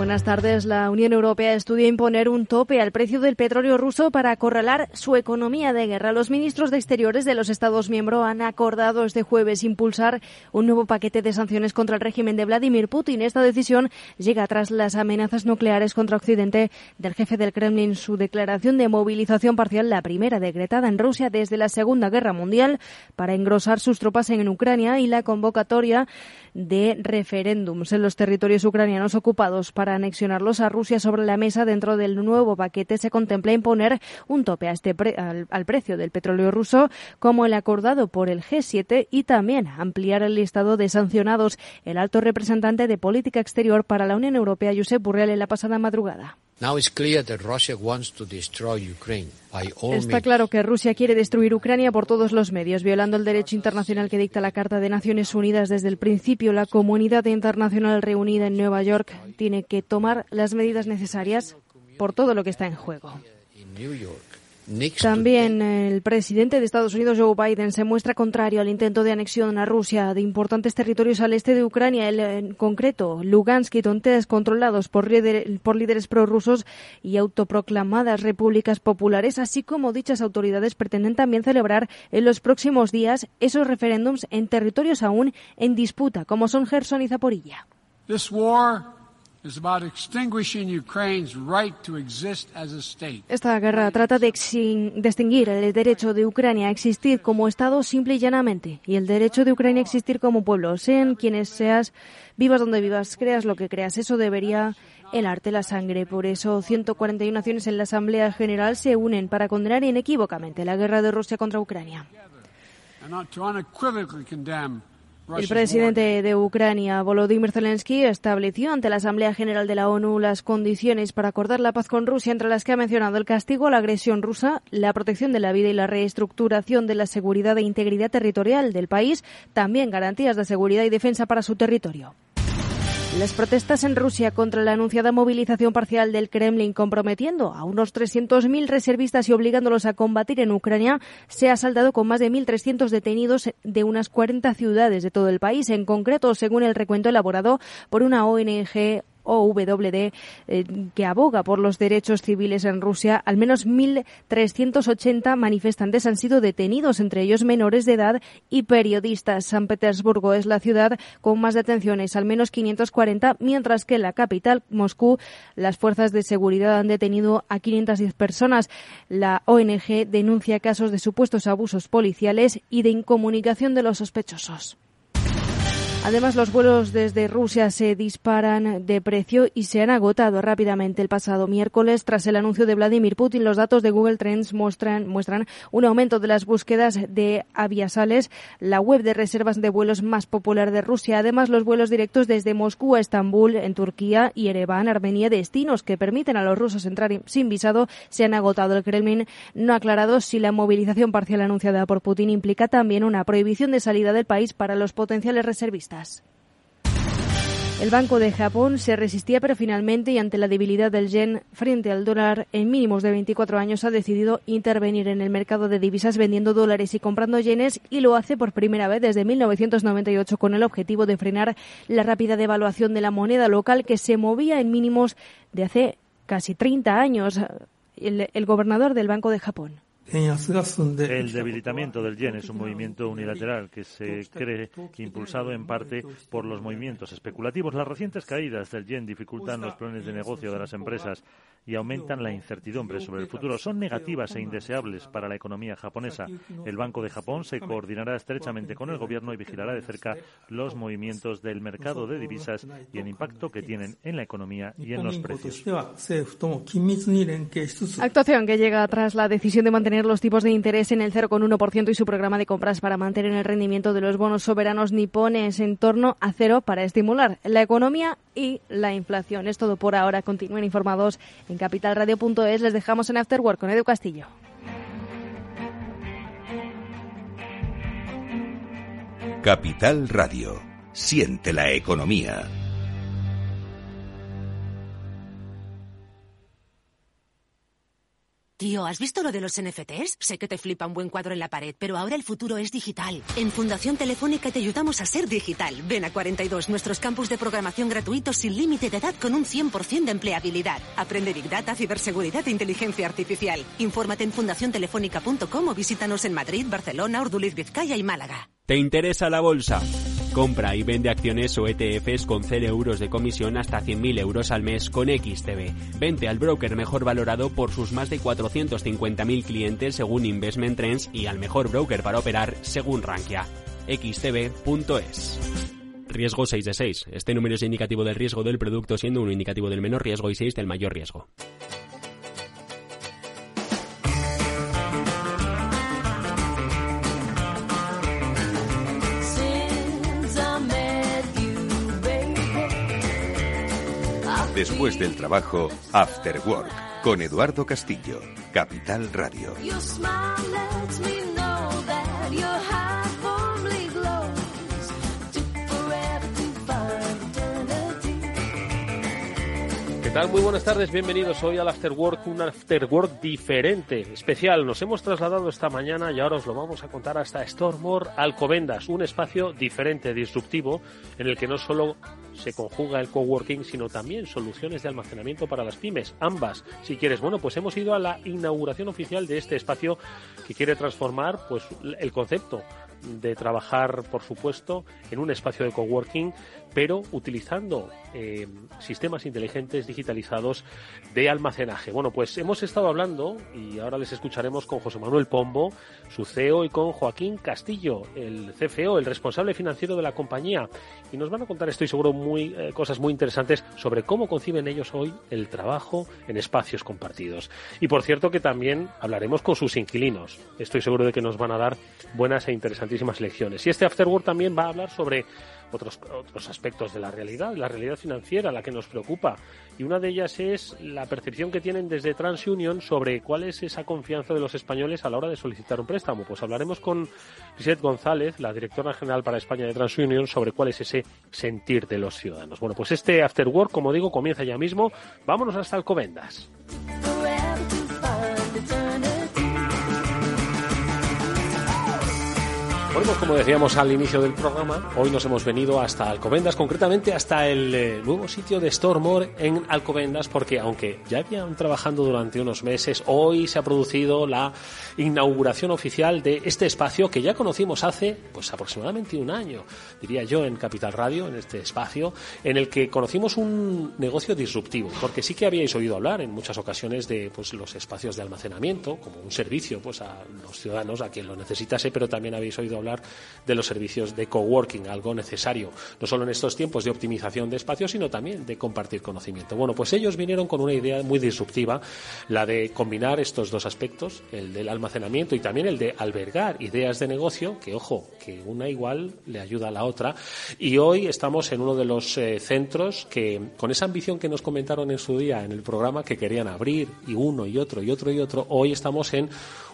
Buenas tardes. La Unión Europea estudia imponer un tope al precio del petróleo ruso para acorralar su economía de guerra. Los ministros de Exteriores de los Estados miembros han acordado este jueves impulsar un nuevo paquete de sanciones contra el régimen de Vladimir Putin. Esta decisión llega tras las amenazas nucleares contra Occidente del jefe del Kremlin. Su declaración de movilización parcial, la primera decretada en Rusia desde la Segunda Guerra Mundial, para engrosar sus tropas en Ucrania y la convocatoria de referéndums en los territorios ucranianos ocupados para anexionarlos a Rusia sobre la mesa dentro del nuevo paquete se contempla imponer un tope a este al, al, precio del petróleo ruso como el acordado por el G7 y también ampliar el listado de sancionados. El alto representante de política exterior para la Unión Europea, Josep Burrell, en la pasada madrugada. Está claro que Rusia quiere destruir Ucrania por todos los medios, violando el derecho internacional que dicta la Carta de Naciones Unidas desde el principio. La comunidad internacional reunida en Nueva York tiene que tomar las medidas necesarias por todo lo que está en juego. También el presidente de Estados Unidos, Joe Biden, se muestra contrario al intento de anexión a Rusia de importantes territorios al este de Ucrania, en concreto Lugansk y Donetsk, controlados por, por líderes prorrusos y autoproclamadas repúblicas populares, así como dichas autoridades pretenden también celebrar en los próximos días esos referéndums en territorios aún en disputa, como son Gerson y Zaporilla. Esta guerra trata de extinguir el derecho de Ucrania a existir como Estado simple y llanamente y el derecho de Ucrania a existir como pueblo, sean quienes seas, vivas donde vivas, creas lo que creas. Eso debería helarte la sangre. Por eso 141 naciones en la Asamblea General se unen para condenar inequívocamente la guerra de Rusia contra Ucrania. El presidente de Ucrania, Volodymyr Zelensky, estableció ante la Asamblea General de la ONU las condiciones para acordar la paz con Rusia, entre las que ha mencionado el castigo a la agresión rusa, la protección de la vida y la reestructuración de la seguridad e integridad territorial del país, también garantías de seguridad y defensa para su territorio. Las protestas en Rusia contra la anunciada movilización parcial del Kremlin comprometiendo a unos 300.000 reservistas y obligándolos a combatir en Ucrania se ha saldado con más de 1.300 detenidos de unas 40 ciudades de todo el país. En concreto, según el recuento elaborado por una ONG OWD, eh, que aboga por los derechos civiles en Rusia, al menos 1.380 manifestantes han sido detenidos, entre ellos menores de edad y periodistas. San Petersburgo es la ciudad con más detenciones, al menos 540, mientras que en la capital, Moscú, las fuerzas de seguridad han detenido a 510 personas. La ONG denuncia casos de supuestos abusos policiales y de incomunicación de los sospechosos. Además, los vuelos desde Rusia se disparan de precio y se han agotado rápidamente el pasado miércoles. Tras el anuncio de Vladimir Putin, los datos de Google Trends muestran, muestran un aumento de las búsquedas de aviasales, la web de reservas de vuelos más popular de Rusia. Además, los vuelos directos desde Moscú a Estambul, en Turquía, y Ereván, Armenia, destinos que permiten a los rusos entrar sin visado, se han agotado. El Kremlin no ha aclarado si la movilización parcial anunciada por Putin implica también una prohibición de salida del país para los potenciales reservistas. El Banco de Japón se resistía, pero finalmente, y ante la debilidad del yen frente al dólar en mínimos de 24 años, ha decidido intervenir en el mercado de divisas vendiendo dólares y comprando yenes, y lo hace por primera vez desde 1998 con el objetivo de frenar la rápida devaluación de la moneda local que se movía en mínimos de hace casi 30 años. El, el gobernador del Banco de Japón. El debilitamiento del yen es un movimiento unilateral que se cree impulsado en parte por los movimientos especulativos. Las recientes caídas del yen dificultan los planes de negocio de las empresas y aumentan la incertidumbre sobre el futuro. Son negativas e indeseables para la economía japonesa. El Banco de Japón se coordinará estrechamente con el Gobierno y vigilará de cerca los movimientos del mercado de divisas y el impacto que tienen en la economía y en los precios. Actuación que llega tras la decisión de mantener los tipos de interés en el 0,1% y su programa de compras para mantener el rendimiento de los bonos soberanos nipones en torno a cero para estimular la economía y la inflación. Es todo por ahora. Continúen informados en capitalradio.es. Les dejamos en Afterwork con Edu Castillo. Capital Radio. Siente la economía. Tío, ¿has visto lo de los NFTs? Sé que te flipa un buen cuadro en la pared, pero ahora el futuro es digital. En Fundación Telefónica te ayudamos a ser digital. Ven a 42, nuestros campus de programación gratuitos sin límite de edad con un 100% de empleabilidad. Aprende Big Data, ciberseguridad e inteligencia artificial. Infórmate en fundaciontelefónica.com o visítanos en Madrid, Barcelona, Urduliz, Vizcaya y Málaga. ¿Te interesa la bolsa? Compra y vende acciones o ETFs con 0 euros de comisión hasta 100.000 euros al mes con XTB. Vente al broker mejor valorado por sus más de 450.000 clientes según Investment Trends y al mejor broker para operar según Rankia. xtb.es. Riesgo 6 de 6. Este número es indicativo del riesgo del producto siendo uno indicativo del menor riesgo y 6 del mayor riesgo. Después del trabajo, After Work, con Eduardo Castillo, Capital Radio. Muy buenas tardes, bienvenidos hoy al After Work, un After Work diferente, especial. Nos hemos trasladado esta mañana y ahora os lo vamos a contar hasta Stormore Alcobendas, un espacio diferente, disruptivo, en el que no solo se conjuga el coworking, sino también soluciones de almacenamiento para las pymes, ambas. Si quieres, bueno, pues hemos ido a la inauguración oficial de este espacio que quiere transformar pues el concepto de trabajar, por supuesto, en un espacio de coworking pero utilizando eh, sistemas inteligentes digitalizados de almacenaje. Bueno, pues hemos estado hablando y ahora les escucharemos con José Manuel Pombo, su CEO, y con Joaquín Castillo, el CFO, el responsable financiero de la compañía. Y nos van a contar, estoy seguro, muy, eh, cosas muy interesantes sobre cómo conciben ellos hoy el trabajo en espacios compartidos. Y por cierto que también hablaremos con sus inquilinos. Estoy seguro de que nos van a dar buenas e interesantísimas lecciones. Y este Afterwork también va a hablar sobre otros, otros aspectos de la realidad, la realidad financiera, la que nos preocupa. Y una de ellas es la percepción que tienen desde TransUnion sobre cuál es esa confianza de los españoles a la hora de solicitar un préstamo. Pues hablaremos con Lisette González, la directora general para España de TransUnion, sobre cuál es ese sentir de los ciudadanos. Bueno, pues este After Work, como digo, comienza ya mismo. Vámonos hasta Alcobendas. Bueno, pues como decíamos al inicio del programa, hoy nos hemos venido hasta Alcobendas, concretamente hasta el eh, nuevo sitio de Stormore en Alcobendas, porque aunque ya habían trabajando durante unos meses, hoy se ha producido la inauguración oficial de este espacio que ya conocimos hace pues aproximadamente un año, diría yo, en Capital Radio, en este espacio, en el que conocimos un negocio disruptivo, porque sí que habíais oído hablar en muchas ocasiones de pues los espacios de almacenamiento como un servicio pues a los ciudadanos, a quien lo necesitase, pero también habéis oído hablar de los servicios de coworking, algo necesario, no solo en estos tiempos de optimización de espacios, sino también de compartir conocimiento. Bueno, pues ellos vinieron con una idea muy disruptiva, la de combinar estos dos aspectos, el del almacenamiento y también el de albergar ideas de negocio, que ojo, que una igual le ayuda a la otra. Y hoy estamos en uno de los eh, centros que, con esa ambición que nos comentaron en su día en el programa, que querían abrir, y uno y otro y otro y otro, hoy estamos en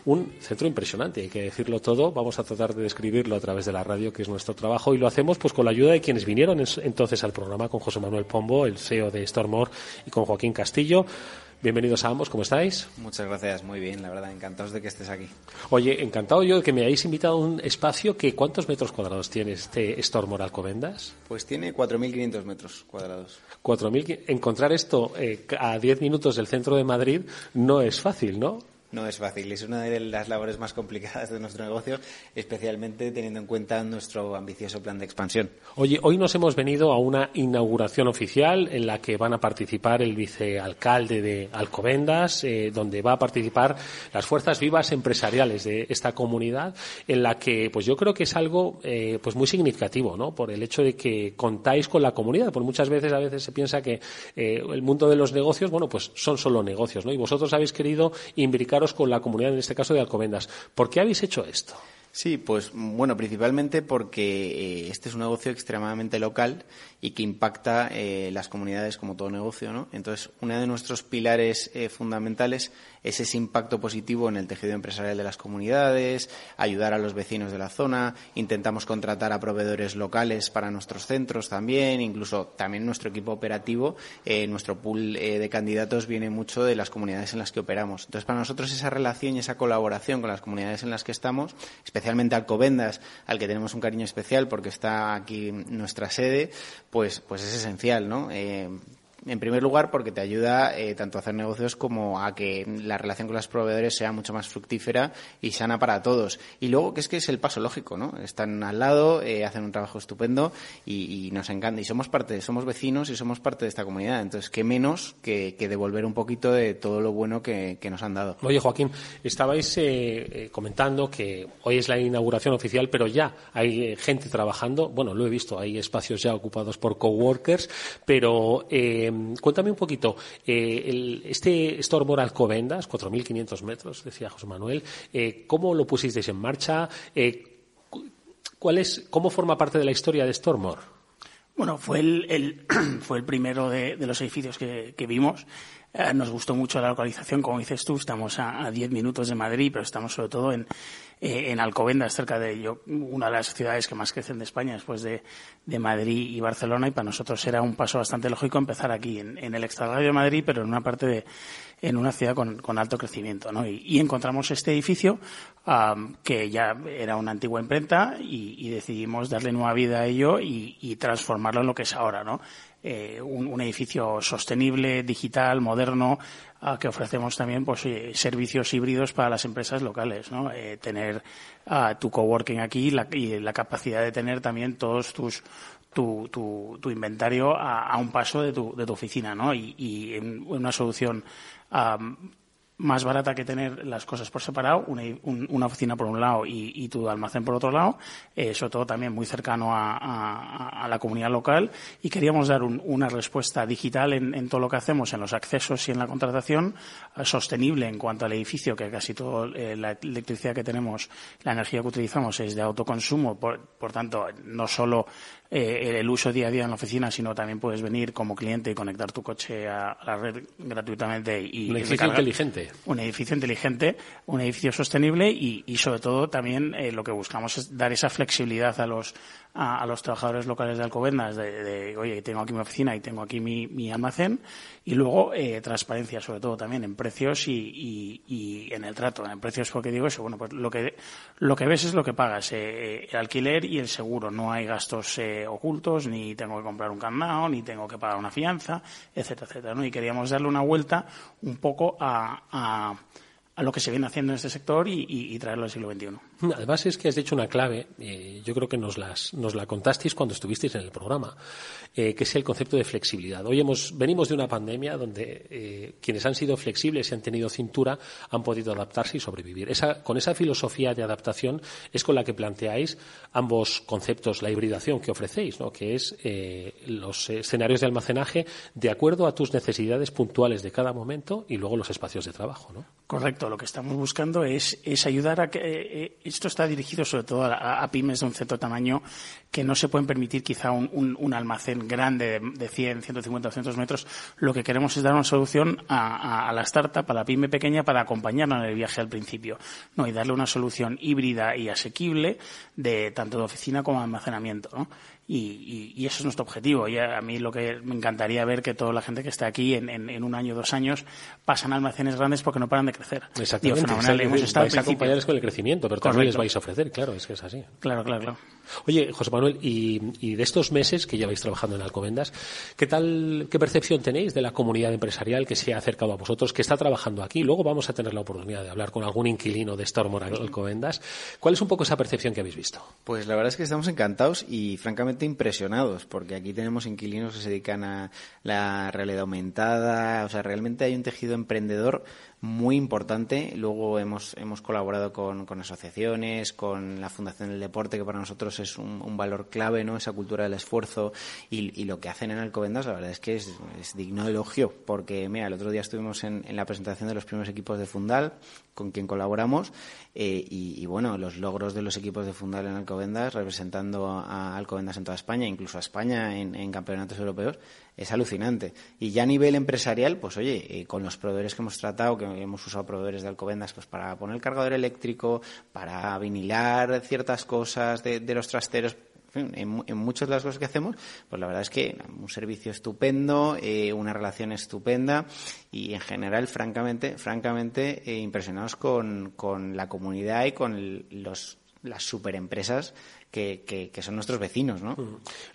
un centro impresionante, hay que decirlo todo. Vamos a tratar de describirlo a través de la radio, que es nuestro trabajo, y lo hacemos pues con la ayuda de quienes vinieron entonces al programa, con José Manuel Pombo, el CEO de Stormore, y con Joaquín Castillo. Bienvenidos a ambos, ¿cómo estáis? Muchas gracias, muy bien, la verdad, encantados de que estés aquí. Oye, encantado yo de que me hayáis invitado a un espacio que ¿cuántos metros cuadrados tiene este Stormore Alcobendas? Pues tiene 4.500 metros cuadrados. 4.000, encontrar esto eh, a 10 minutos del centro de Madrid no es fácil, ¿no? No es fácil, es una de las labores más complicadas de nuestro negocio, especialmente teniendo en cuenta nuestro ambicioso plan de expansión. Oye, hoy nos hemos venido a una inauguración oficial en la que van a participar el vicealcalde de Alcobendas, eh, donde va a participar las fuerzas vivas empresariales de esta comunidad, en la que, pues yo creo que es algo, eh, pues muy significativo, ¿no? Por el hecho de que contáis con la comunidad, porque muchas veces a veces se piensa que eh, el mundo de los negocios, bueno, pues son solo negocios, ¿no? Y vosotros habéis querido imbricar con la comunidad, en este caso de Alcobendas. ¿Por qué habéis hecho esto? Sí, pues bueno, principalmente porque eh, este es un negocio extremadamente local y que impacta eh, las comunidades como todo negocio, ¿no? Entonces, uno de nuestros pilares eh, fundamentales es ese impacto positivo en el tejido empresarial de las comunidades, ayudar a los vecinos de la zona, intentamos contratar a proveedores locales para nuestros centros también, incluso también nuestro equipo operativo, nuestro pool de candidatos viene mucho de las comunidades en las que operamos. Entonces, para nosotros esa relación y esa colaboración con las comunidades en las que estamos, Alcobendas, al que tenemos un cariño especial porque está aquí nuestra sede, pues, pues es esencial, ¿no? Eh, en primer lugar, porque te ayuda eh, tanto a hacer negocios como a que la relación con los proveedores sea mucho más fructífera y sana para todos. Y luego, que es que es el paso lógico, ¿no? Están al lado, eh, hacen un trabajo estupendo y, nos encanta. Y somos parte, somos vecinos y somos parte de esta comunidad. Entonces, qué menos que, devolver un poquito de todo lo bueno que, nos han dado. Oye, Joaquín, estabais eh, comentando que hoy es la inauguración oficial, pero ya hay gente trabajando. Bueno, lo he visto, hay espacios ya ocupados por coworkers, pero cuéntame un poquito, eh, este Stormor Alcobendas, 4.500 metros, decía José Manuel, eh, ¿cómo lo pusisteis en marcha? Eh, ¿cuál es, ¿Cómo forma parte de la historia de Stormor? Bueno, fue el, fue el primero de, los edificios que, vimos. nos gustó mucho la localización, como dices tú, estamos a, 10 minutos de Madrid, pero estamos sobre todo en, eh, en Alcobendas, cerca de yo, una de las ciudades que más crecen de España después de, Madrid y Barcelona, y para nosotros era un paso bastante lógico empezar aquí, en, el extrarradio de Madrid, pero en una parte de, en una ciudad con, alto crecimiento, ¿no? Y, encontramos este edificio, que ya era una antigua imprenta, y, decidimos darle nueva vida a ello y, transformarlo en lo que es ahora, ¿no? Eh, un, edificio sostenible, digital, moderno, que ofrecemos también pues, servicios híbridos para las empresas locales, ¿no? Eh, tener tu coworking aquí y la capacidad de tener también todos tus tu, tu, inventario a, un paso de tu, de tu oficina, ¿no? Y, y una solución más barata que tener las cosas por separado, una, oficina por un lado y, tu almacén por otro lado, eh, sobre todo también muy cercano a, la comunidad local. Y queríamos dar una respuesta digital en, todo lo que hacemos, en los accesos y en la contratación, eh, sostenible en cuanto al edificio, que casi toda eh, la electricidad que tenemos, la energía que utilizamos es de autoconsumo, por, por tanto, no solo eh, el uso día a día en la oficina, sino también puedes venir como cliente y conectar tu coche a, la red gratuitamente. Y, un edificio inteligente. Un edificio inteligente, un edificio sostenible y, y sobre todo también eh, lo que buscamos es dar esa flexibilidad a los a, los trabajadores locales de Alcobendas de, oye, tengo aquí mi oficina y tengo aquí mi, mi almacén y luego eh, transparencia sobre todo también en precios y, y, en el trato. En precios porque digo eso, bueno, pues lo que, lo que ves es lo que pagas, eh, eh, el alquiler y el seguro. No hay gastos ocultos, ni tengo que comprar un candado, ni tengo que pagar una fianza, etcétera, etcétera. ¿no? Y queríamos darle una vuelta un poco a, a a lo que se viene haciendo en este sector y, traerlo al siglo XXI. Además es que has dicho una clave, eh, yo creo que nos, las, nos la contasteis cuando estuvisteis en el programa, eh, que es el concepto de flexibilidad. Hoy hemos, venimos de una pandemia donde eh, quienes han sido flexibles y han tenido cintura han podido adaptarse y sobrevivir. Esa, con esa filosofía de adaptación es con la que planteáis ambos conceptos, la hibridación que ofrecéis, ¿no? que es los escenarios de almacenaje de acuerdo a tus necesidades puntuales de cada momento y luego los espacios de trabajo. ¿no? Correcto. Lo que estamos buscando es, ayudar a que esto está dirigido sobre todo a, pymes de un cierto tamaño que no se pueden permitir quizá un, almacén grande de, 100, 150, 200 metros. Lo que queremos es dar una solución a, a, la startup, a la pyme pequeña, para acompañarla en el viaje al principio. No, y darle una solución híbrida y asequible de tanto de oficina como de almacenamiento. ¿no? Y, y, eso es nuestro objetivo. Y a, mí lo que me encantaría ver que toda la gente que está aquí en, en, un año, dos años, pasan a almacenes grandes porque no paran de crecer. Exactamente. Digo, fenomenal. Hemos estado vais a acompañarles con el crecimiento, pero también les vais a ofrecer, claro, es que es así. Claro, claro, claro. Oye, José Manuel, y, y, de estos meses que lleváis trabajando en Alcobendas, ¿qué tal, qué percepción tenéis de la comunidad empresarial que se ha acercado a vosotros, que está trabajando aquí? Luego vamos a tener la oportunidad de hablar con algún inquilino de Stormor Alcobendas. ¿Cuál es un poco esa percepción que habéis visto? Pues la verdad es que estamos encantados y, francamente, impresionados, porque aquí tenemos inquilinos que se dedican a la realidad aumentada, o sea, realmente hay un tejido emprendedor muy importante. Luego hemos, hemos colaborado con, con asociaciones, con la Fundación del Deporte, que para nosotros es un, valor clave, ¿no? Esa cultura del esfuerzo y, lo que hacen en Alcobendas, la verdad es que es, digno de elogio, porque, mira, el otro día estuvimos en, en, la presentación de los primeros equipos de Fundal, con quien colaboramos, eh, y, bueno, los logros de los equipos de Fundal en Alcobendas, representando a Alcobendas en toda España, incluso a España en campeonatos europeos, es alucinante. Y ya a nivel empresarial, pues oye, eh, con los proveedores que hemos tratado, que hemos usado proveedores de Alcobendas, pues para poner el cargador eléctrico, para vinilar ciertas cosas de, de los trasteros, en, en, muchas de las cosas que hacemos, pues la verdad es que un servicio estupendo, eh, una relación estupenda y en general, francamente, francamente eh, impresionados con, con, la comunidad y con los, las superempresas que, que, son nuestros vecinos, ¿no?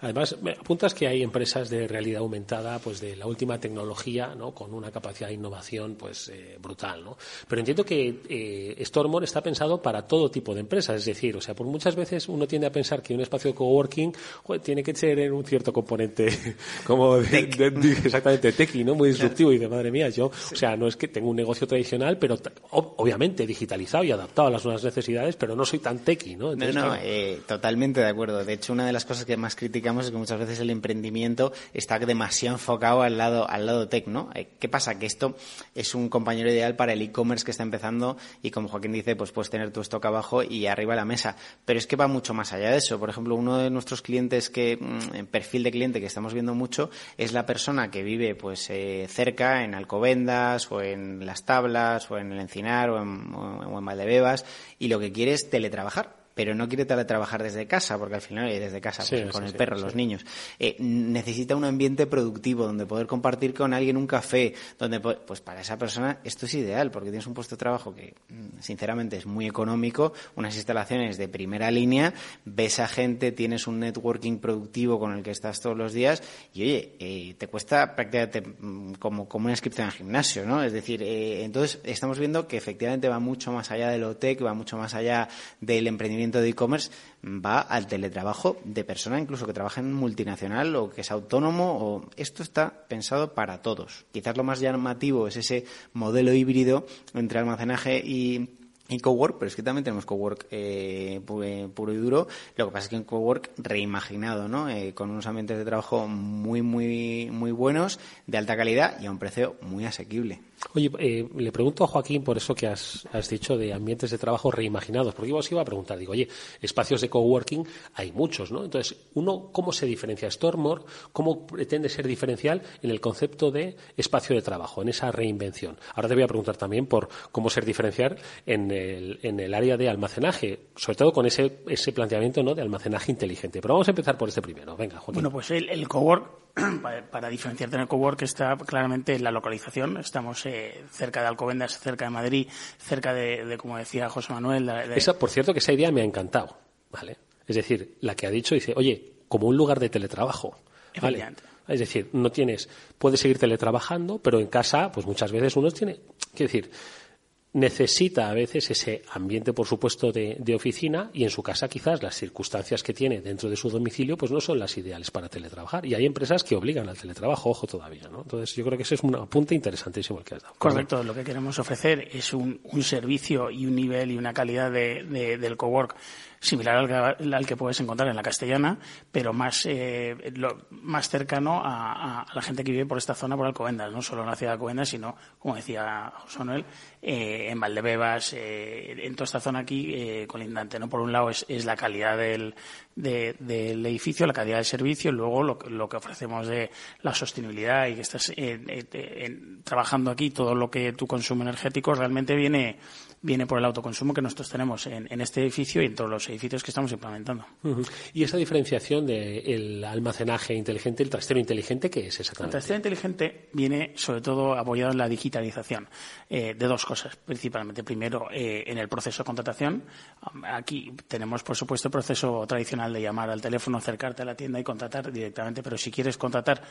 Además, apuntas que hay empresas de realidad aumentada, pues de la última tecnología, ¿no? Con una capacidad de innovación, pues eh, brutal, ¿no? Pero entiendo que eh, Stormore está pensado para todo tipo de empresas, es decir, o sea, por muchas veces uno tiende a pensar que un espacio de coworking tiene que ser en un cierto componente como de, de, exactamente tequi, ¿no? Muy disruptivo y de madre mía, yo, o sea, no es que tengo un negocio tradicional, pero obviamente digitalizado y adaptado a las nuevas necesidades, pero no soy tan tequi, ¿no? Entonces, no, no, eh, Totalmente de acuerdo. De hecho, una de las cosas que más criticamos es que muchas veces el emprendimiento está demasiado enfocado al lado, al lado tech, ¿no? Eh, ¿Qué pasa? Que esto es un compañero ideal para el e-commerce que está empezando y como Joaquín dice, pues puedes tener tu stock abajo y arriba la mesa. Pero es que va mucho más allá de eso. Por ejemplo, uno de nuestros clientes que, mm, en perfil de cliente que estamos viendo mucho es la persona que vive pues eh, cerca en Alcobendas o en Las Tablas o en el Encinar o en, o en Valdebebas y lo que quiere es teletrabajar pero no quiere trabajar desde casa, porque al final desde casa, pues, con el perro, los niños. Eh, necesita un ambiente productivo donde poder compartir con alguien un café, donde pues para esa persona esto es ideal, porque tienes un puesto de trabajo que mm, sinceramente es muy económico, unas instalaciones de primera línea, ves a gente, tienes un networking productivo con el que estás todos los días y oye, eh, te cuesta prácticamente mm, como, como una inscripción al gimnasio, ¿no? Es decir, eh, entonces estamos viendo que efectivamente va mucho más allá del OTEC, va mucho más allá del emprendimiento de e-commerce va al teletrabajo de persona incluso que trabaja en multinacional o que es autónomo o esto está pensado para todos. Quizás lo más llamativo es ese modelo híbrido entre almacenaje y y cowork, pero es que también tenemos cowork eh, puro y duro. Lo que pasa es que un cowork reimaginado, ¿no? Eh, con unos ambientes de trabajo muy, muy, muy buenos, de alta calidad y a un precio muy asequible. Oye, eh, le pregunto a Joaquín por eso que has, dicho de ambientes de trabajo reimaginados, porque os iba a preguntar, digo, oye, espacios de coworking hay muchos, ¿no? Entonces, uno, ¿cómo se diferencia Stormore? ¿Cómo pretende ser diferencial en el concepto de espacio de trabajo, en esa reinvención? Ahora te voy a preguntar también por cómo ser diferencial en el, en el área de almacenaje, sobre todo con ese, ese planteamiento de almacenaje inteligente. Pero vamos a empezar por este primero. Venga, Joaquín. Bueno, pues el, el cowork para, diferenciarte en el cowork está claramente en la localización. Estamos eh, cerca de Alcobendas, cerca de Madrid, cerca de, como decía José Manuel. Esa, por cierto, que esa idea me ha encantado. ¿vale? Es decir, la que ha dicho, dice, oye, como un lugar de teletrabajo. ¿vale? Es decir, no tienes, puedes seguir teletrabajando, pero en casa, pues muchas veces uno tiene, quiero decir, necesita a veces ese ambiente, por supuesto, de, oficina y en su casa quizás las circunstancias que tiene dentro de su domicilio pues no son las ideales para teletrabajar. Y hay empresas que obligan al teletrabajo, ojo todavía, ¿no? Entonces yo creo que ese es un apunte interesantísimo el que has dado. Correcto, lo que queremos ofrecer es un, un servicio y un nivel y una calidad de, de, del cowork similar al, al, que puedes encontrar en la castellana, pero más, eh, lo, más cercano a, a, la gente que vive por esta zona, por Alcobendas, no solo en la ciudad de Alcobendas, sino, como decía José Manuel, eh, en Valdebebas, eh, en toda esta zona aquí eh, colindante. ¿no? Por un lado es, es la calidad del, de, del edificio, la calidad del servicio, y luego lo, lo, que ofrecemos de la sostenibilidad y que estás trabajando aquí, todo lo que tu consumo energético realmente viene viene por el autoconsumo que nosotros tenemos en, en, este edificio y en todos los edificios que estamos implementando. Uh -huh. Y esa diferenciación del de almacenaje inteligente, el trastero inteligente, ¿qué es exactamente? El trastero inteligente viene sobre todo apoyado en la digitalización eh, de dos cosas, principalmente. Primero, eh, en el proceso de contratación. Aquí tenemos, por supuesto, el proceso tradicional de llamar al teléfono, acercarte a la tienda y contratar directamente, pero si quieres contratar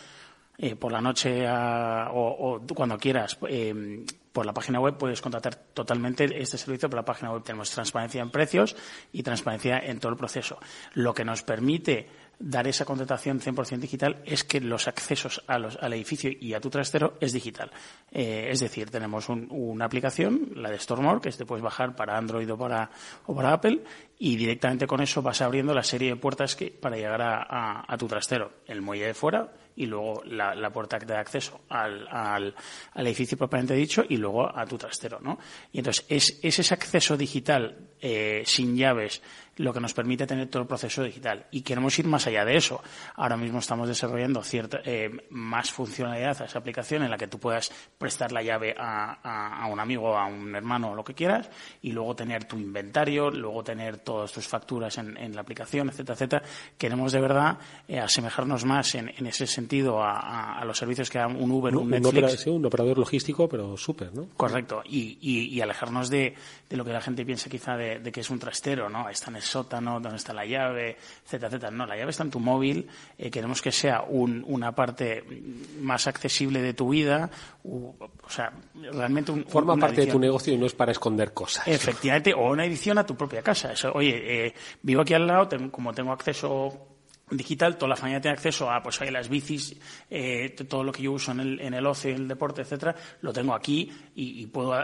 eh, por la noche o, o, cuando quieras eh, por la página web puedes contratar totalmente este servicio por la página web. Tenemos transparencia en precios y transparencia en todo el proceso, lo que nos permite dar esa contratación 100% digital es que los accesos al edificio y a tu trastero es digital. Eh, es decir, tenemos una aplicación, la de Stormore, que te puedes bajar para Android o para, o para Apple, y directamente con eso vas abriendo la serie de puertas que, para llegar a, tu trastero. El muelle de fuera y luego la, puerta de acceso al, al, edificio propiamente dicho y luego a tu trastero, ¿no? Y entonces es, ese acceso digital eh, sin llaves lo que nos permite tener todo el proceso digital. Y queremos ir más allá de eso. Ahora mismo estamos desarrollando cierta, eh, más funcionalidad a esa aplicación en la que tú puedas prestar la llave a, un amigo, a un hermano o lo que quieras, y luego tener tu inventario, luego tener todas tus facturas en, la aplicación, etcétera, etcétera. Queremos de verdad eh, asemejarnos más en, ese sentido a, los servicios que da un Uber, un, un Netflix. Un, operador logístico, pero súper, ¿no? Correcto. Y, alejarnos de, lo que la gente piensa quizá de, que es un trastero, ¿no? Están sótano, dónde está la llave, etcétera, etcétera. No, la llave está en tu móvil. Eh, queremos que sea una parte más accesible de tu vida. o sea, realmente un, forma parte de tu negocio y no es para esconder cosas. Efectivamente, o una edición a tu propia casa. oye, eh, vivo aquí al lado, como tengo acceso digital, toda la familia tiene acceso a pues hay las bicis, eh, todo lo que yo uso en el, en el ocio, el deporte, etcétera, lo tengo aquí y, puedo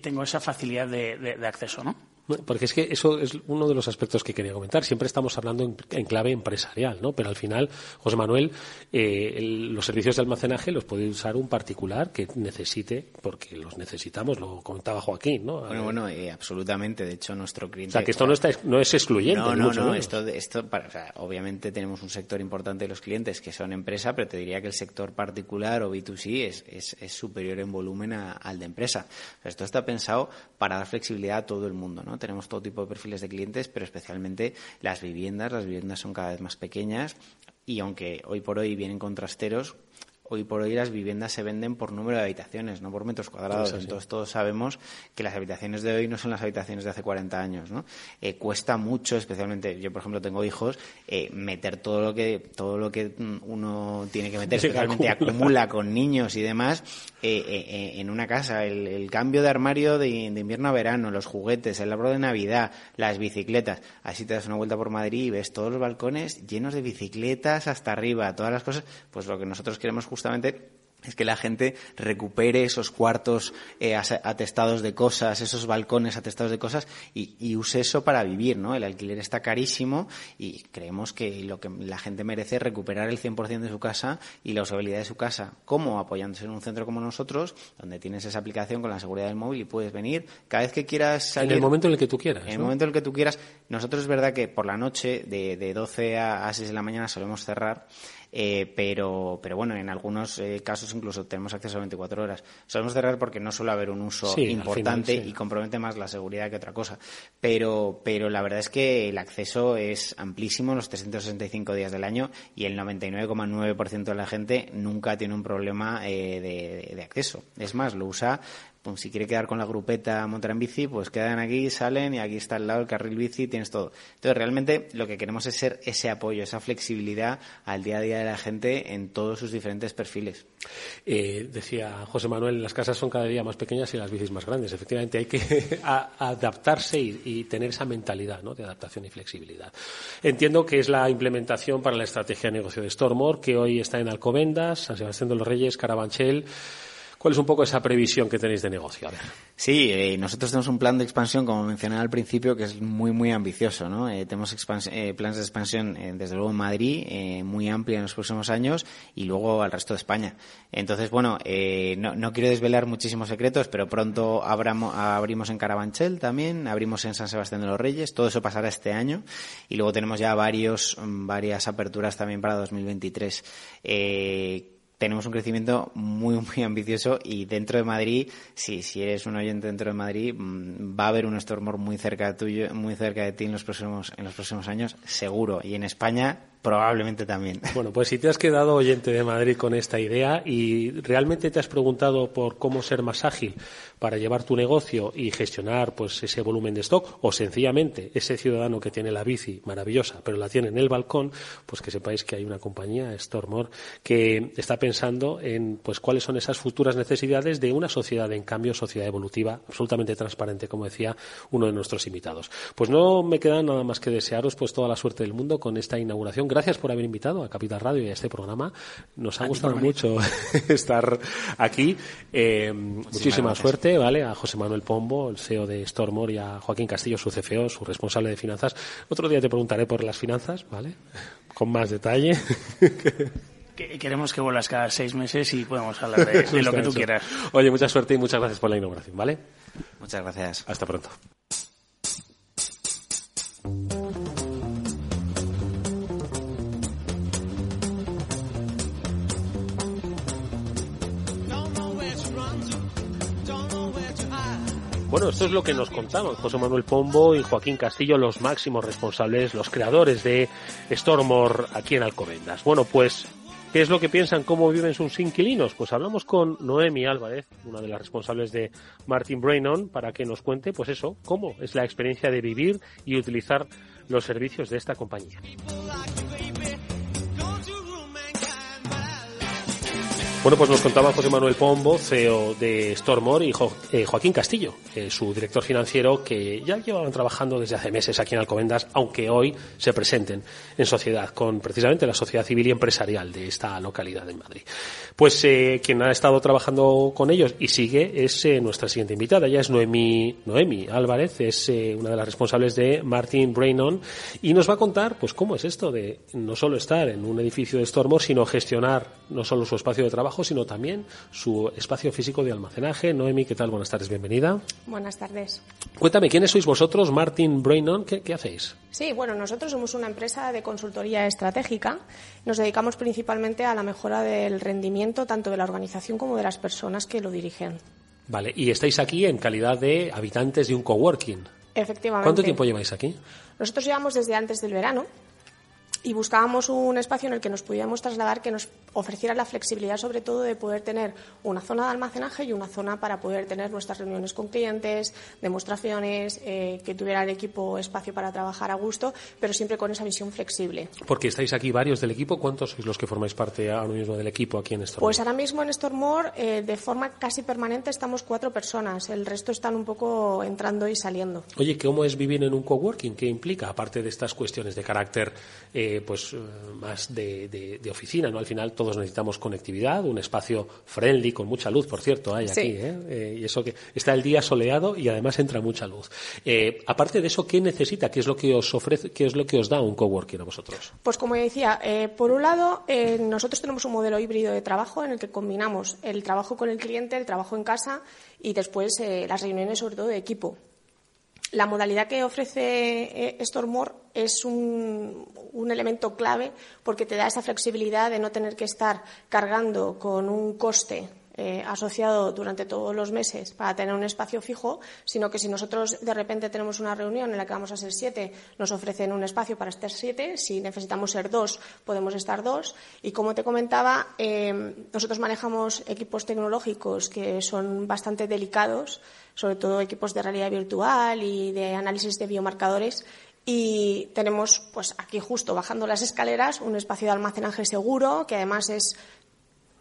tengo esa facilidad de, de acceso, ¿no? Porque es que eso es uno de los aspectos que quería comentar. Siempre estamos hablando en, clave empresarial, ¿no? Pero al final, José Manuel, eh, los servicios de almacenaje los puede usar un particular que necesite, porque los necesitamos, lo comentaba Joaquín, ¿no? Bueno, bueno, eh, absolutamente. De hecho, nuestro cliente... O sea, que esto no, está, no es excluyente. No, no, no. Esto, esto para, obviamente tenemos un sector importante de los clientes que son empresa, pero te diría que el sector particular o B2C es, es, es superior en volumen al de empresa. esto está pensado para dar flexibilidad a todo el mundo, ¿no? Tenemos todo tipo de perfiles de clientes, pero especialmente las viviendas. Las viviendas son cada vez más pequeñas y aunque hoy por hoy vienen con trasteros, hoy por hoy las viviendas se venden por número de habitaciones, no por metros cuadrados. Entonces todos sabemos que las habitaciones de hoy no son las habitaciones de hace 40 años, ¿no? Eh, cuesta mucho, especialmente yo por ejemplo tengo hijos, eh, meter todo lo que todo lo que uno tiene que meter, especialmente acumula con niños y demás eh, en una casa. El, cambio de armario de, invierno a verano, los juguetes, el árbol de Navidad, las bicicletas. Así te das una vuelta por Madrid y ves todos los balcones llenos de bicicletas hasta arriba, todas las cosas. Pues lo que nosotros queremos justamente es que la gente recupere esos cuartos eh, atestados de cosas, esos balcones atestados de cosas y, use eso para vivir, ¿no? El alquiler está carísimo y creemos que lo que la gente merece es recuperar el 100% de su casa y la usabilidad de su casa. ¿Cómo? Apoyándose en un centro como nosotros, donde tienes esa aplicación con la seguridad del móvil y puedes venir cada vez que quieras salir. En el momento en el que tú quieras. En el momento en el que tú quieras. Nosotros es verdad que por la noche, de, de 12 a, a 6 de la mañana, solemos cerrar eh, pero, pero bueno, en algunos eh, casos incluso tenemos acceso a 24 horas. Solemos cerrar porque no suele haber un uso importante y compromete más la seguridad que otra cosa. Pero, pero la verdad es que el acceso es amplísimo los 365 días del año y el 99,9% de la gente nunca tiene un problema eh, de, de acceso. Es más, lo usa pues si quiere quedar con la grupeta a montar en bici, pues quedan aquí, salen y aquí está al lado el carril bici, tienes todo. Entonces, realmente lo que queremos es ser ese apoyo, esa flexibilidad al día a día de la gente en todos sus diferentes perfiles. Eh, decía José Manuel, las casas son cada día más pequeñas y las bicis más grandes. Efectivamente, hay que adaptarse y, tener esa mentalidad de adaptación y flexibilidad. Entiendo que es la implementación para la estrategia de negocio de Stormore, que hoy está en Alcobendas, San Sebastián de los Reyes, Carabanchel. ¿Cuál es un poco esa previsión que tenéis de negocio? Sí, eh, nosotros tenemos un plan de expansión, como mencioné al principio, que es muy, muy ambicioso. ¿no? Eh, tenemos eh, planes de expansión, desde luego en Madrid, muy amplia en los próximos años, y luego al resto de España. Entonces, bueno, no, no, quiero desvelar muchísimos secretos, pero pronto abrimos en Carabanchel también, abrimos en San Sebastián de los Reyes, todo eso pasará este año, y luego tenemos ya varios, varias aperturas también para 2023. Eh, tenemos un crecimiento muy, muy ambicioso y dentro de Madrid, si, si eres un oyente dentro de Madrid, mm, va a haber un Stormore muy cerca de tuyo, muy cerca de ti en los próximos, en los próximos años, seguro. Y en España, Probablemente también. Bueno, pues si te has quedado oyente de Madrid con esta idea y realmente te has preguntado por cómo ser más ágil para llevar tu negocio y gestionar pues ese volumen de stock o sencillamente ese ciudadano que tiene la bici maravillosa pero la tiene en el balcón, pues que sepáis que hay una compañía, Stormore, que está pensando en pues cuáles son esas futuras necesidades de una sociedad en cambio, sociedad evolutiva, absolutamente transparente, como decía uno de nuestros invitados. Pues no me queda nada más que desearos pues toda la suerte del mundo con esta inauguración gracias por haber invitado a Capital Radio y a este programa. Nos ha gustado mucho estar aquí. Eh, muchísima suerte, ¿vale? A José Manuel Pombo, el CEO de Stormore, y a Joaquín Castillo, su CFO, su responsable de finanzas. Otro día te preguntaré por las finanzas, ¿vale? Con más detalle. Queremos que vuelvas cada seis meses y podemos hablar de, lo que tú quieras. Oye, mucha suerte y muchas gracias por la inauguración, ¿vale? Muchas gracias. Hasta pronto. Bueno, esto es lo que nos contaban José Manuel Pombo y Joaquín Castillo, los máximos responsables, los creadores de Stormore aquí en Alcobendas. Bueno, pues, ¿qué es lo que piensan? ¿Cómo viven sus inquilinos? Pues hablamos con Noemi Álvarez, una de las responsables de Martin Brainon, para que nos cuente, pues eso, cómo es la experiencia de vivir y utilizar los servicios de esta compañía. Bueno, pues nos contaba José Manuel Pombo, CEO de Stormore, y eh, Joaquín Castillo, su director financiero, que ya llevaban trabajando desde hace meses aquí en Alcobendas, aunque hoy se presenten en sociedad con precisamente la sociedad civil y empresarial de esta localidad de Madrid. Pues eh, quien ha estado trabajando con ellos y sigue es eh, nuestra siguiente invitada. Ella es Noemi, Noemi Álvarez, es una de las responsables de Martin Brainon y nos va a contar pues cómo es esto de no solo estar en un edificio de Stormore, sino gestionar no solo su espacio de trabajo, sino también su espacio físico de almacenaje. Noemi, ¿qué tal? Buenas tardes, bienvenida. Buenas tardes. Cuéntame, ¿quiénes sois vosotros? Martin Brainon, ¿qué, ¿qué, hacéis? Sí, bueno, nosotros somos una empresa de consultoría estratégica. Nos dedicamos principalmente a la mejora del rendimiento tanto de la organización como de las personas que lo dirigen. Vale, y estáis aquí en calidad de habitantes de un coworking. Efectivamente. ¿Cuánto tiempo lleváis aquí? Nosotros llevamos desde antes del verano y buscábamos un espacio en el que nos pudiéramos trasladar que nos ofreciera la flexibilidad sobre todo de poder tener una zona de almacenaje y una zona para poder tener nuestras reuniones con clientes, demostraciones, eh, que tuviera el equipo espacio para trabajar a gusto, pero siempre con esa visión flexible. Porque estáis aquí varios del equipo, ¿cuántos sois los que formáis parte ahora mismo del equipo aquí en Stormore? Pues ahora mismo en Stormore eh, de forma casi permanente estamos cuatro personas, el resto están un poco entrando y saliendo. Oye, ¿cómo es vivir en un coworking? ¿Qué implica, aparte de estas cuestiones de carácter eh, pues eh, más de, oficina, ¿no? Al final todos necesitamos conectividad, un espacio friendly con mucha luz, por cierto, hay aquí, ¿eh? ¿eh? y eso que está el día soleado y además entra mucha luz. Eh, aparte de eso, ¿qué necesita? ¿Qué es lo que os ofrece? ¿Qué es lo que os da un coworking a vosotros? Pues como decía, por un lado nosotros tenemos un modelo híbrido de trabajo en el que combinamos el trabajo con el cliente, el trabajo en casa y después las reuniones sobre todo de equipo. La modalidad que ofrece eh, Stormore es un, elemento clave porque te da esa flexibilidad de no tener que estar cargando con un coste eh, asociado durante todos los meses para tener un espacio fijo, sino que si nosotros de repente tenemos una reunión en la que vamos a ser siete, nos ofrecen un espacio para estar siete. Si necesitamos ser dos, podemos estar dos. Y como te comentaba, eh, nosotros manejamos equipos tecnológicos que son bastante delicados sobre todo equipos de realidad virtual y de análisis de biomarcadores. Y tenemos, pues aquí justo bajando las escaleras, un espacio de almacenaje seguro, que además es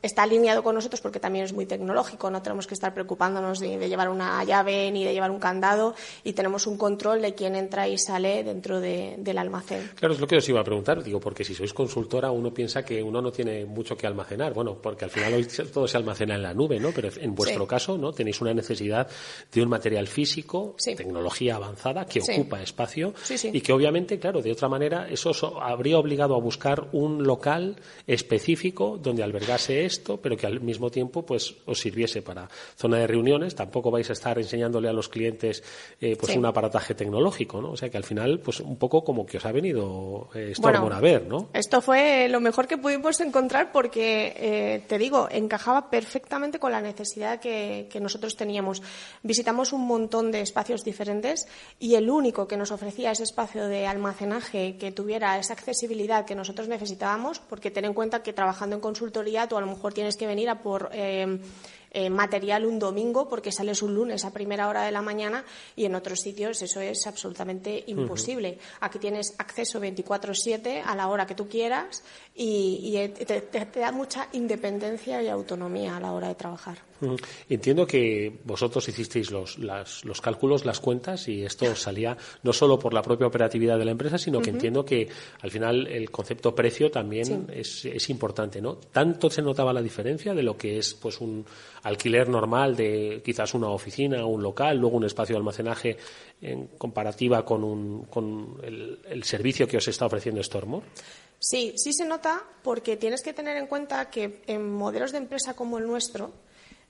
está alineado con nosotros porque también es muy tecnológico, no tenemos que estar preocupándonos de, llevar una llave ni de llevar un candado y tenemos un control de quién entra y sale dentro del almacén. Claro, es lo que os iba a preguntar, digo, porque si sois consultora uno piensa que uno no tiene mucho que almacenar, bueno, porque al final hoy todo se almacena en la nube, ¿no? Pero en vuestro caso, ¿no? Tenéis una necesidad de un material físico, tecnología avanzada que ocupa espacio y que obviamente, claro, de otra manera eso habría obligado a buscar un local específico donde albergase esto, pero que al mismo tiempo pues os sirviese para zona de reuniones. Tampoco vais a estar enseñándole a los clientes eh, pues un aparataje tecnológico, ¿no? O sea que al final pues un poco como que os ha venido eh, a ver, ¿no? Esto fue lo mejor que pudimos encontrar porque, eh, te digo, encajaba perfectamente con la necesidad que, que nosotros teníamos. Visitamos un montón de espacios diferentes y el único que nos ofrecía ese espacio de almacenaje que tuviera esa accesibilidad que nosotros necesitábamos, porque ten en cuenta que trabajando en consultoría tú a lo mejor tienes que venir a por eh, eh, material un domingo porque sales un lunes a primera hora de la mañana y en otros sitios eso es absolutamente imposible. Aquí tienes acceso 24/7 a la hora que tú quieras y, te, da mucha independencia y autonomía a la hora de trabajar. Entiendo que vosotros hicisteis los, los cálculos, las cuentas, y esto salía no solo por la propia operatividad de la empresa, sino que entiendo que al final el concepto precio también es, es, importante, ¿no? ¿Tanto se notaba la diferencia de lo que es pues un alquiler normal de quizás una oficina, un local, luego un espacio de almacenaje en comparativa con, un, con el, el servicio que os está ofreciendo Stormore? Sí, sí se nota porque tienes que tener en cuenta que en modelos de empresa como el nuestro,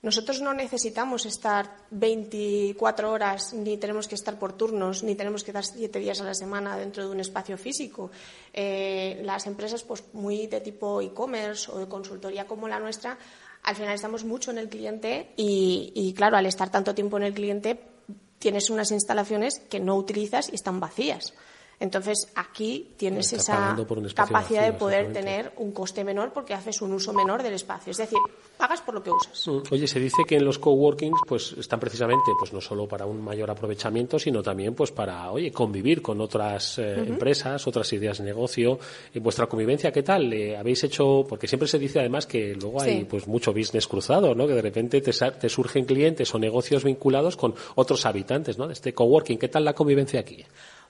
nosotros no necesitamos estar 24 horas, ni tenemos que estar por turnos, ni tenemos que estar siete días a la semana dentro de un espacio físico. Eh, las empresas, pues muy de tipo e-commerce o de consultoría como la nuestra, al final estamos mucho en el cliente y, y, claro, al estar tanto tiempo en el cliente, tienes unas instalaciones que no utilizas y están vacías. Entonces, aquí tienes esa capacidad de poder tener un coste menor porque haces un uso menor del espacio. Es decir, pagas por lo que usas. Mm. Oye, se dice que en los coworkings pues están precisamente pues no solo para un mayor aprovechamiento, sino también pues para, oye, convivir con otras eh, empresas, otras ideas de negocio. En vuestra convivencia, ¿qué tal? Eh, habéis hecho porque siempre se dice además que luego hay pues mucho business cruzado, ¿no? Que de repente te, te surgen clientes o negocios vinculados con otros habitantes, ¿no? De este coworking. ¿Qué tal la convivencia aquí?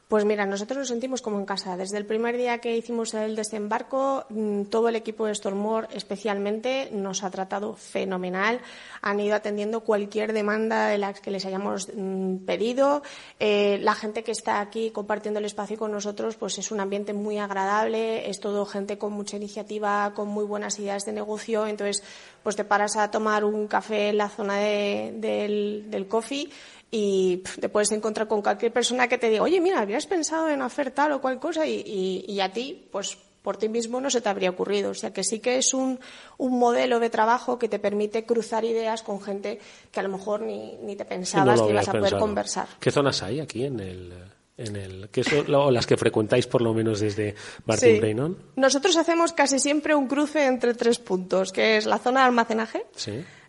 Pues mira, nosotros nos sentimos como en casa. Desde el primer día que hicimos el desembarco, mm, todo el equipo de Stormore especialmente nos ha tratado fenomenal. Han ido atendiendo cualquier demanda de las que les hayamos mm, pedido. Eh, la gente que está aquí compartiendo el espacio con nosotros, pues es un ambiente muy agradable. Es todo gente con mucha iniciativa, con muy buenas ideas de negocio. Entonces, pues te paras a tomar un café en la zona del, del coffee y te puedes encontrar con cualquier persona que te diga, oye, mira, habías pensado en hacer tal o cual cosa y, a ti, pues por ti mismo no se te habría ocurrido. O sea que sí que es un, un, modelo de trabajo que te permite cruzar ideas con gente que a lo mejor ni, ni te pensabas que ibas a poder conversar. ¿Qué zonas hay aquí en el, en el, ¿Qué son las que frecuentáis por lo menos desde Martin sí. Nosotros hacemos casi siempre un cruce entre tres puntos, que es la zona de almacenaje,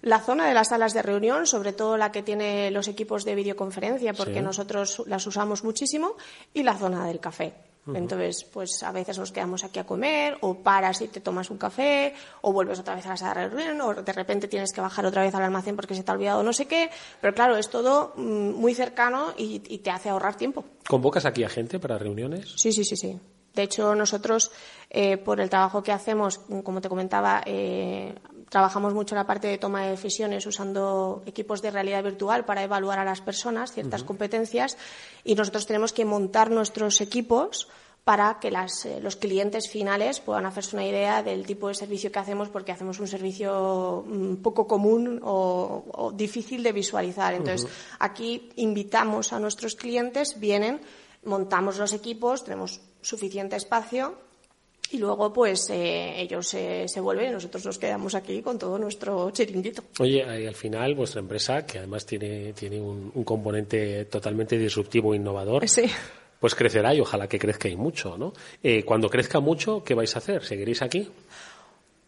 la zona de las salas de reunión, sobre todo la que tiene los equipos de videoconferencia, porque nosotros las usamos muchísimo, y la zona del café. Entonces, pues a veces nos quedamos aquí a comer, o paras y te tomas un café, o vuelves otra vez a la sala de reunión, o de repente tienes que bajar otra vez al almacén porque se te ha olvidado no sé qué. Pero claro, es todo mm, muy cercano y, te hace ahorrar tiempo. ¿Convocas aquí a gente para reuniones? Sí, sí, sí, sí. De hecho, nosotros, eh, por el trabajo que hacemos, como te comentaba, eh, trabajamos mucho en la parte de toma de decisiones usando equipos de realidad virtual para evaluar a las personas ciertas competencias y nosotros tenemos que montar nuestros equipos para que eh, los clientes finales puedan hacerse una idea del tipo de servicio que hacemos, porque hacemos un servicio mm, poco común o, difícil de visualizar. Entonces, aquí invitamos a nuestros clientes, vienen, montamos los equipos, tenemos suficiente espacio y luego pues eh, ellos se vuelven y nosotros nos quedamos aquí con todo nuestro chiringuito. Oye, al final vuestra empresa, que además tiene, tiene un, un componente totalmente disruptivo e innovador, sí pues crecerá y ojalá que crezca y mucho, ¿no? Eh, cuando crezca mucho, ¿qué vais a hacer? ¿Seguiréis aquí?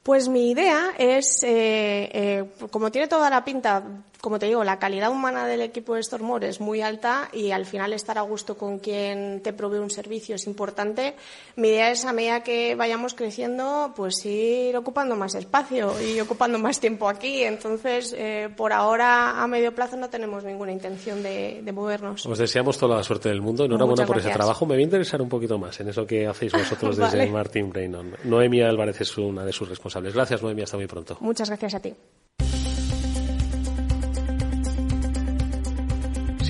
Pues mi idea es, eh, eh, como tiene toda la pinta como te digo, la calidad humana del equipo de Stormore es muy alta y al final estar a gusto con quien te provee un servicio es importante. Mi idea es a medida que vayamos creciendo, pues ir ocupando más espacio y ocupando más tiempo aquí. Entonces, eh, por ahora, a medio plazo, no tenemos ninguna intención de, movernos. Os deseamos toda la suerte del mundo. Enhorabuena por ese trabajo. Me voy a interesar un poquito más en eso que hacéis vosotros desde Martin Brainon. Noemia Álvarez es una de sus responsables. Gracias, Noemia. Hasta muy pronto. Muchas gracias a ti.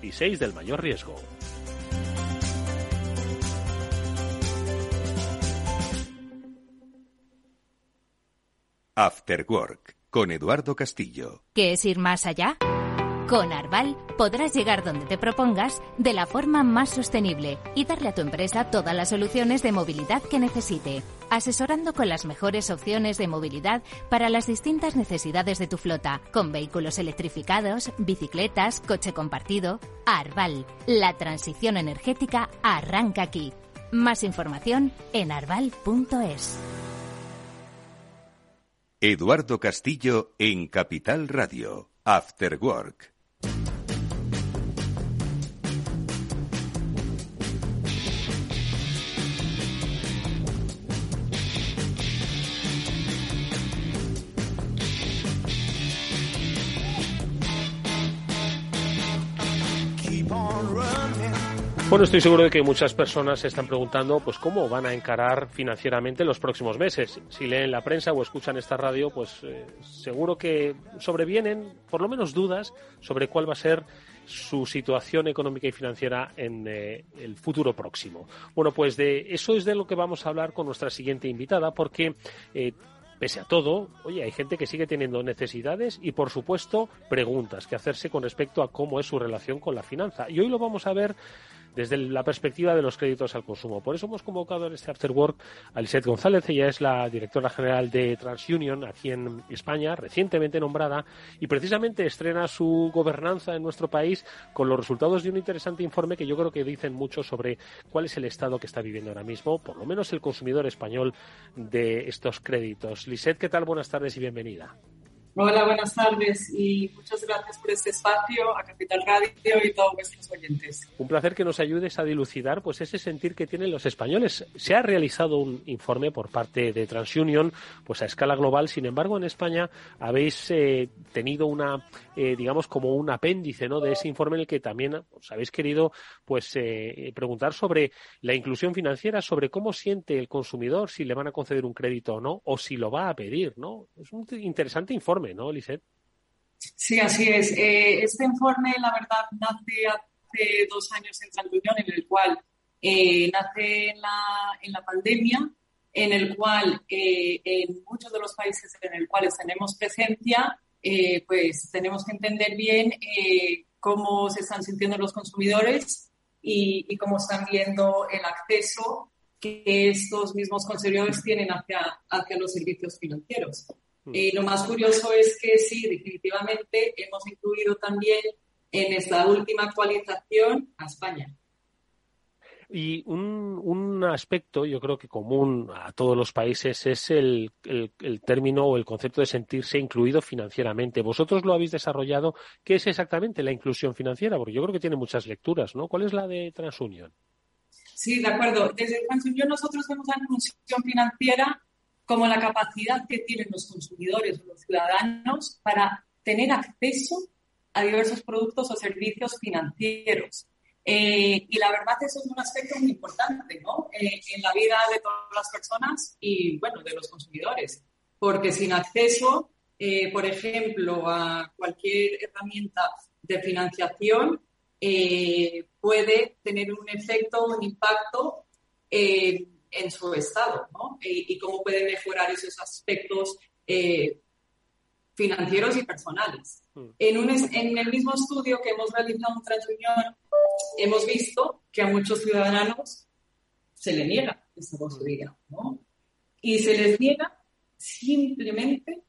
y 6 del mayor riesgo. After Work con Eduardo Castillo. ¿Qué es ir más allá? Con Arval podrás llegar donde te propongas de la forma más sostenible y darle a tu empresa todas las soluciones de movilidad que necesite asesorando con las mejores opciones de movilidad para las distintas necesidades de tu flota, con vehículos electrificados, bicicletas, coche compartido. Arval, la transición energética arranca aquí. Más información en arval.es. Eduardo Castillo en Capital Radio, After Work. Bueno, estoy seguro de que muchas personas se están preguntando pues cómo van a encarar financieramente los próximos meses. Si leen la prensa o escuchan esta radio, pues eh, seguro que sobrevienen por lo menos dudas sobre cuál va a ser su situación económica y financiera en eh, el futuro próximo. Bueno, pues de eso es de lo que vamos a hablar con nuestra siguiente invitada, porque eh, pese a todo, oye, hay gente que sigue teniendo necesidades y, por supuesto, preguntas que hacerse con respecto a cómo es su relación con la finanza. Y hoy lo vamos a ver desde la perspectiva de los créditos al consumo. Por eso hemos convocado en este After Work a Lisette González, ella es la directora general de TransUnion aquí en España, recientemente nombrada, y precisamente estrena su gobernanza en nuestro país con los resultados de un interesante informe que yo creo que dicen mucho sobre cuál es el estado que está viviendo ahora mismo, por lo menos el consumidor español de estos créditos. Lisette, ¿qué tal? Buenas tardes y bienvenida. Hola, buenas tardes y muchas gracias por este espacio a Capital Radio y todos vuestros oyentes. Un placer que nos ayudes a dilucidar pues ese sentir que tienen los españoles. Se ha realizado un informe por parte de TransUnion pues a escala global, sin embargo en España habéis eh, tenido una eh, digamos como un apéndice ¿no? de ese informe en el que también os habéis querido pues eh, preguntar sobre la inclusión financiera, sobre cómo siente el consumidor, si le van a conceder un crédito o no, o si lo va a pedir, ¿no? Es un interesante informe ¿no, Lisette? Sí, así es. Eh, este informe, la verdad, nace hace dos años en Unión, en el cual eh, nace en la, en la pandemia, en el cual eh, en muchos de los países en los cuales tenemos presencia, pues tenemos que entender bien cómo se están sintiendo los consumidores y, y, cómo están viendo el acceso que estos mismos consumidores tienen hacia, hacia los servicios financieros. Mm. Y lo más curioso es que sí, definitivamente hemos incluido también en esta última actualización a España. Y un, un, aspecto, yo creo que común a todos los países, es el, el, término o el concepto de sentirse incluido financieramente. Vosotros lo habéis desarrollado. ¿Qué es exactamente la inclusión financiera? Porque yo creo que tiene muchas lecturas, ¿no? ¿Cuál es la de TransUnion? Sí, de acuerdo. Desde TransUnion nosotros vemos la inclusión financiera como la capacidad que tienen los consumidores o los ciudadanos para tener acceso a diversos productos o servicios financieros. Eh, y la verdad eso es un aspecto muy importante ¿no? Eh, en la vida de todas las personas y, bueno, de los consumidores. Porque sin acceso, eh, por ejemplo, a cualquier herramienta de financiación, puede tener un efecto, un impacto en su estado, ¿no? Y, cómo puede mejorar esos aspectos eh, financieros y personales. Hmm. En, un, en el mismo estudio que hemos realizado en TransUnion, hemos visto que a muchos ciudadanos se les niega esta posibilidad, ¿no? Y se les niega simplemente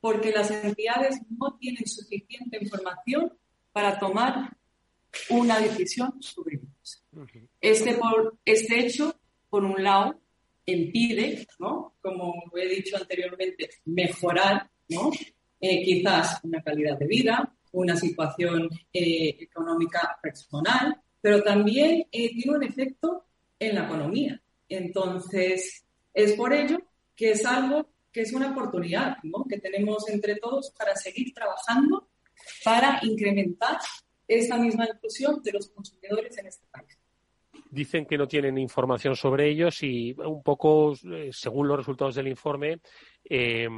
porque las entidades no tienen suficiente información para tomar una decisión sobre ellos. Este, por, este hecho por un lado, impide, ¿no? como he dicho anteriormente, mejorar ¿no? Eh, quizás una calidad de vida, una situación eh, económica personal, pero también eh, tiene un efecto en la economía. Entonces, es por ello que es algo que es una oportunidad ¿no? que tenemos entre todos para seguir trabajando para incrementar esa misma inclusión de los consumidores en este país dicen que no tienen información sobre ellos y un poco, eh, según los resultados del informe, eh,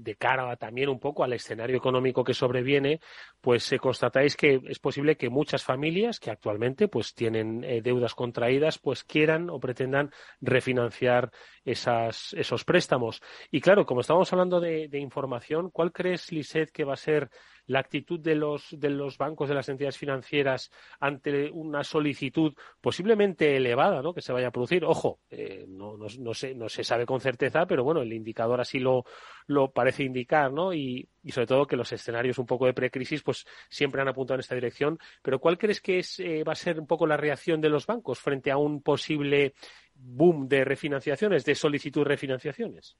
de cara también un poco al escenario económico que sobreviene, pues eh, constatáis que es posible que muchas familias que actualmente pues tienen eh, deudas contraídas pues quieran o pretendan refinanciar esas, esos préstamos. Y claro, como estamos hablando de, información, ¿cuál crees, Lisset, que va a ser la actitud de los, de los bancos, de las entidades financieras ante una solicitud posiblemente elevada ¿no? que se vaya a producir. Ojo, eh, no, no, no, se, no se sabe con certeza, pero bueno, el indicador así lo, lo parece indicar, ¿no? Y, y sobre todo que los escenarios un poco de precrisis pues siempre han apuntado en esta dirección. Pero ¿cuál crees que es, eh, va a ser un poco la reacción de los bancos frente a un posible boom de refinanciaciones, de solicitud de refinanciaciones?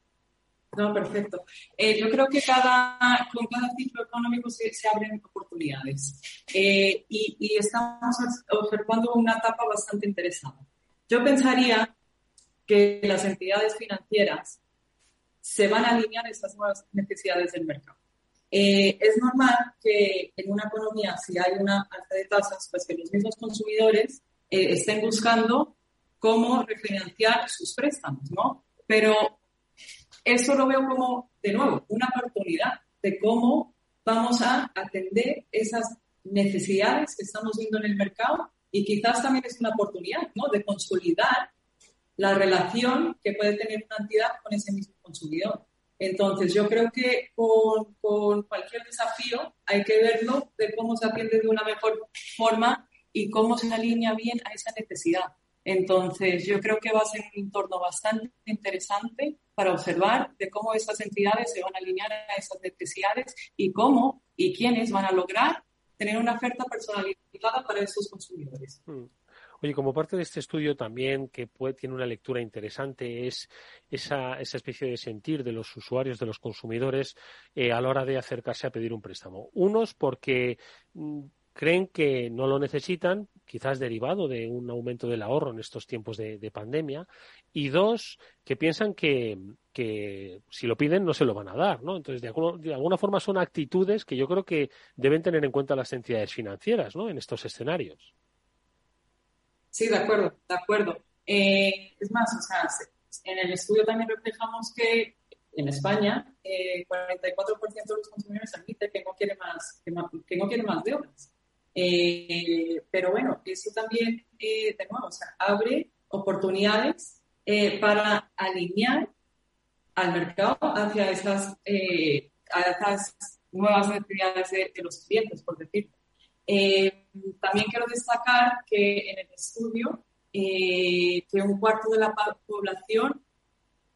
No, perfecto. Eh, yo creo que cada, con cada ciclo económico se, abren oportunidades eh, y, estamos observando una etapa bastante interesante. Yo pensaría que las entidades financieras se van a alinear estas nuevas necesidades del mercado. Eh, es normal que en una economía, si hay una alta de tasas, pues que los mismos consumidores estén buscando cómo refinanciar sus préstamos, ¿no? Pero eso lo veo como, de nuevo, una oportunidad de cómo vamos a atender esas necesidades que estamos viendo en el mercado y quizás también es una oportunidad ¿no? de consolidar la relación que puede tener una entidad con ese mismo consumidor. Entonces, yo creo que con, con, cualquier desafío hay que verlo de cómo se atiende de una mejor forma y cómo se alinea bien a esa necesidad. Entonces, yo creo que va a ser un entorno bastante interesante para observar de cómo estas entidades se van a alinear a esas necesidades y cómo y quiénes van a lograr tener una oferta personalizada para esos consumidores. Hmm. Oye, como parte de este estudio también que puede, tiene una lectura interesante es esa, especie de sentir de los usuarios, de los consumidores eh, a la hora de acercarse a pedir un préstamo. Unos porque mm, creen que no lo necesitan, quizás derivado de un aumento del ahorro en estos tiempos de, pandemia, y dos, que piensan que, si lo piden no se lo van a dar, ¿no? Entonces, de, alguna forma son actitudes que yo creo que deben tener en cuenta las entidades financieras, ¿no? En estos escenarios. Sí, de acuerdo, de acuerdo. Eh, es más, o sea, en el estudio también reflejamos que en España, eh, 44% de los consumidores admiten que no quiere más, que, no quiere más deudas. Eh, pero bueno, eso también, eh, de nuevo, o sea, abre oportunidades eh, para alinear al mercado hacia esas, a esas nuevas necesidades de, los clientes, por decirlo. También quiero destacar que en el estudio, que un cuarto de la población,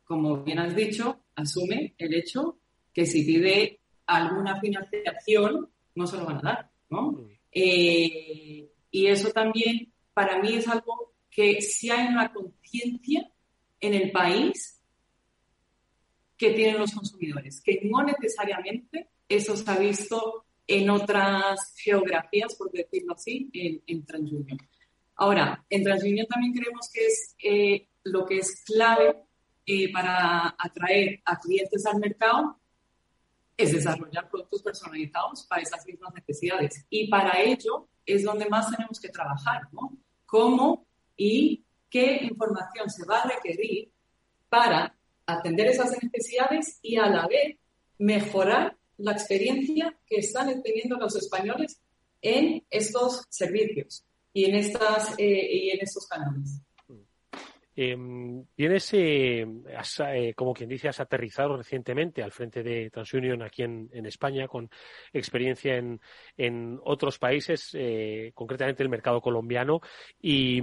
como bien has dicho, asume el hecho que si pide alguna financiación, no se lo van a dar, ¿no? Eh, y eso también para mí es algo que si hay una conciencia en el país que tienen los consumidores, que no necesariamente eso se ha visto en otras geografías, por decirlo así, en, en TransUnion. Ahora, en TransUnion también creemos que es eh, lo que es clave eh, para atraer a clientes al mercado es desarrollar productos personalizados para esas mismas necesidades. Y para ello es donde más tenemos que trabajar, ¿no? ¿Cómo y qué información se va a requerir para atender esas necesidades y a la vez mejorar la experiencia que están teniendo los españoles en estos servicios y en, estas, eh, y en estos canales. Eh, tienes, eh, eh, como quien dice, has aterrizado recientemente al frente de TransUnion aquí en, España con experiencia en, otros países, eh, concretamente el mercado colombiano, y,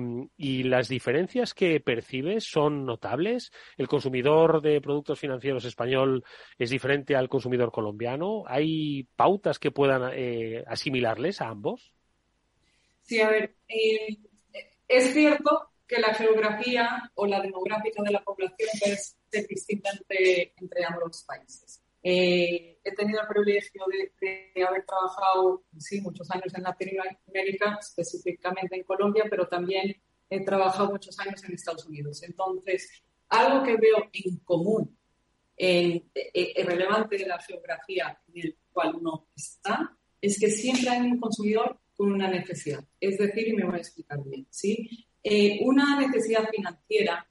las diferencias que percibes son notables. ¿El consumidor de productos financieros español es diferente al consumidor colombiano? ¿Hay pautas que puedan asimilarles a ambos? Sí, a ver, es cierto que la geografía o la demográfica de la población ser distinta entre, entre ambos países. Eh, he tenido el privilegio de, haber trabajado, sí, muchos años en Latinoamérica, específicamente en Colombia, pero también he trabajado muchos años en Estados Unidos. Entonces, algo que veo en común, en, en, relevante de la geografía en el cual uno está, es que siempre hay un consumidor con una necesidad. Es decir, y me voy a explicar bien, ¿sí? Eh, una necesidad financiera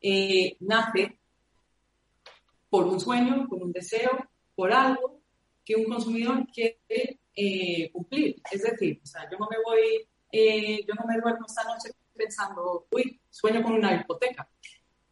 eh, nace por un sueño, por un deseo, por algo que un consumidor quiere eh, cumplir. Es decir, yo no me voy, yo no me duermo esta noche pensando, uy, sueño con una hipoteca.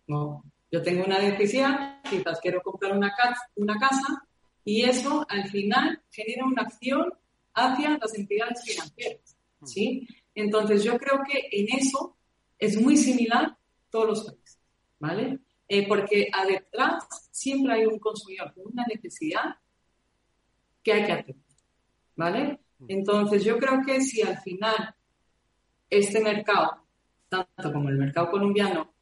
No, yo tengo una necesidad, quizás quiero comprar una casa, una casa y eso al final genera una acción hacia las entidades financieras. ¿sí? Entonces yo creo que en eso es muy similar todos los países, ¿vale? Eh, porque detrás siempre hay un consumidor con una necesidad que hay que atender, ¿vale? Entonces yo creo que si al final este mercado, tanto como el mercado colombiano,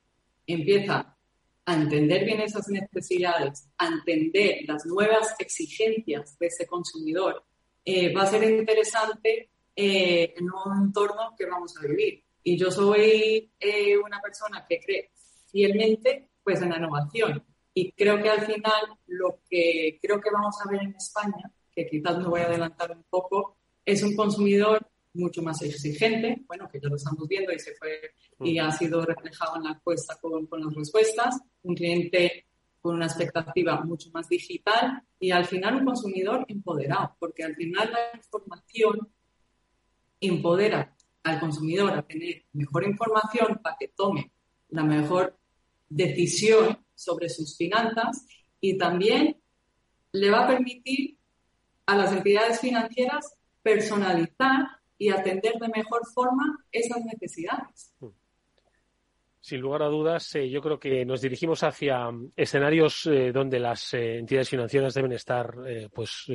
empieza a entender bien esas necesidades, a entender las nuevas exigencias de ese consumidor, eh, va a ser interesante eh, en un entorno que vamos a vivir. Y yo soy eh, una persona que cree fielmente pues, en la innovación. Y creo que al final lo que creo que vamos a ver en España, que quizás me voy a adelantar un poco, es un consumidor mucho más exigente, bueno, que ya lo estamos viendo y se fue y ha sido reflejado en la encuesta con, con las respuestas, un cliente con una expectativa mucho más digital y al final un consumidor empoderado, porque al final la información empodera al consumidor a tener mejor información para que tome la mejor decisión sobre sus finanzas y también le va a permitir a las entidades financieras personalizar y atender de mejor forma esas necesidades. Mm. Sin lugar a dudas, eh, yo creo que nos dirigimos hacia mm, escenarios eh, donde las eh, entidades financieras deben estar pues,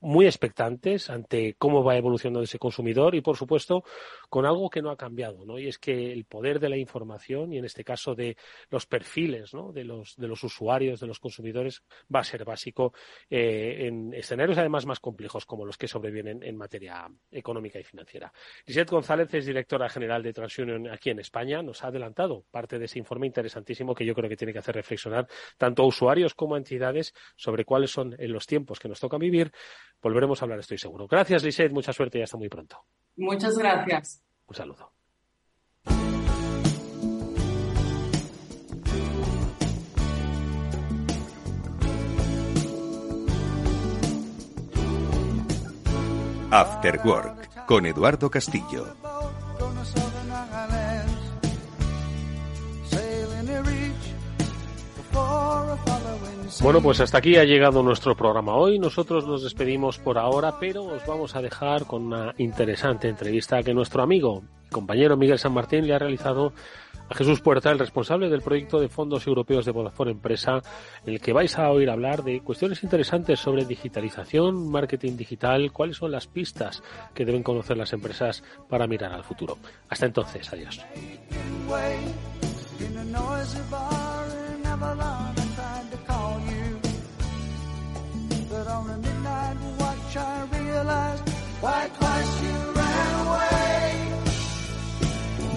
muy expectantes ante cómo va evolucionando ese consumidor y, por supuesto, con algo que no ha cambiado, ¿no? Y es que el poder de la información y, en este caso, de los perfiles ¿no? de, los, de los usuarios, de los consumidores, va a ser básico en escenarios, además, más complejos como los que sobrevienen en materia económica y financiera. Lisette González es directora general de TransUnion aquí en España. Nos ha adelantado parte de ese informe interesantísimo que yo creo que tiene que hacer reflexionar tanto a usuarios como a entidades sobre cuáles son en los tiempos que nos toca vivir. Volveremos a hablar, estoy seguro. Gracias, Lisette. Mucha suerte y hasta muy pronto. Muchas gracias. Un saludo. After Work con Eduardo Castillo. Bueno, pues hasta aquí ha llegado nuestro programa hoy. Nosotros nos despedimos por ahora, pero os vamos a dejar con una interesante entrevista que nuestro amigo y compañero Miguel San Martín le ha realizado a Jesús Puerta, el responsable del proyecto de fondos europeos de Vodafone Empresa, en el que vais a oír hablar de cuestiones interesantes sobre digitalización, marketing digital, cuáles son las pistas que deben conocer las empresas para mirar al futuro. Hasta entonces, adiós.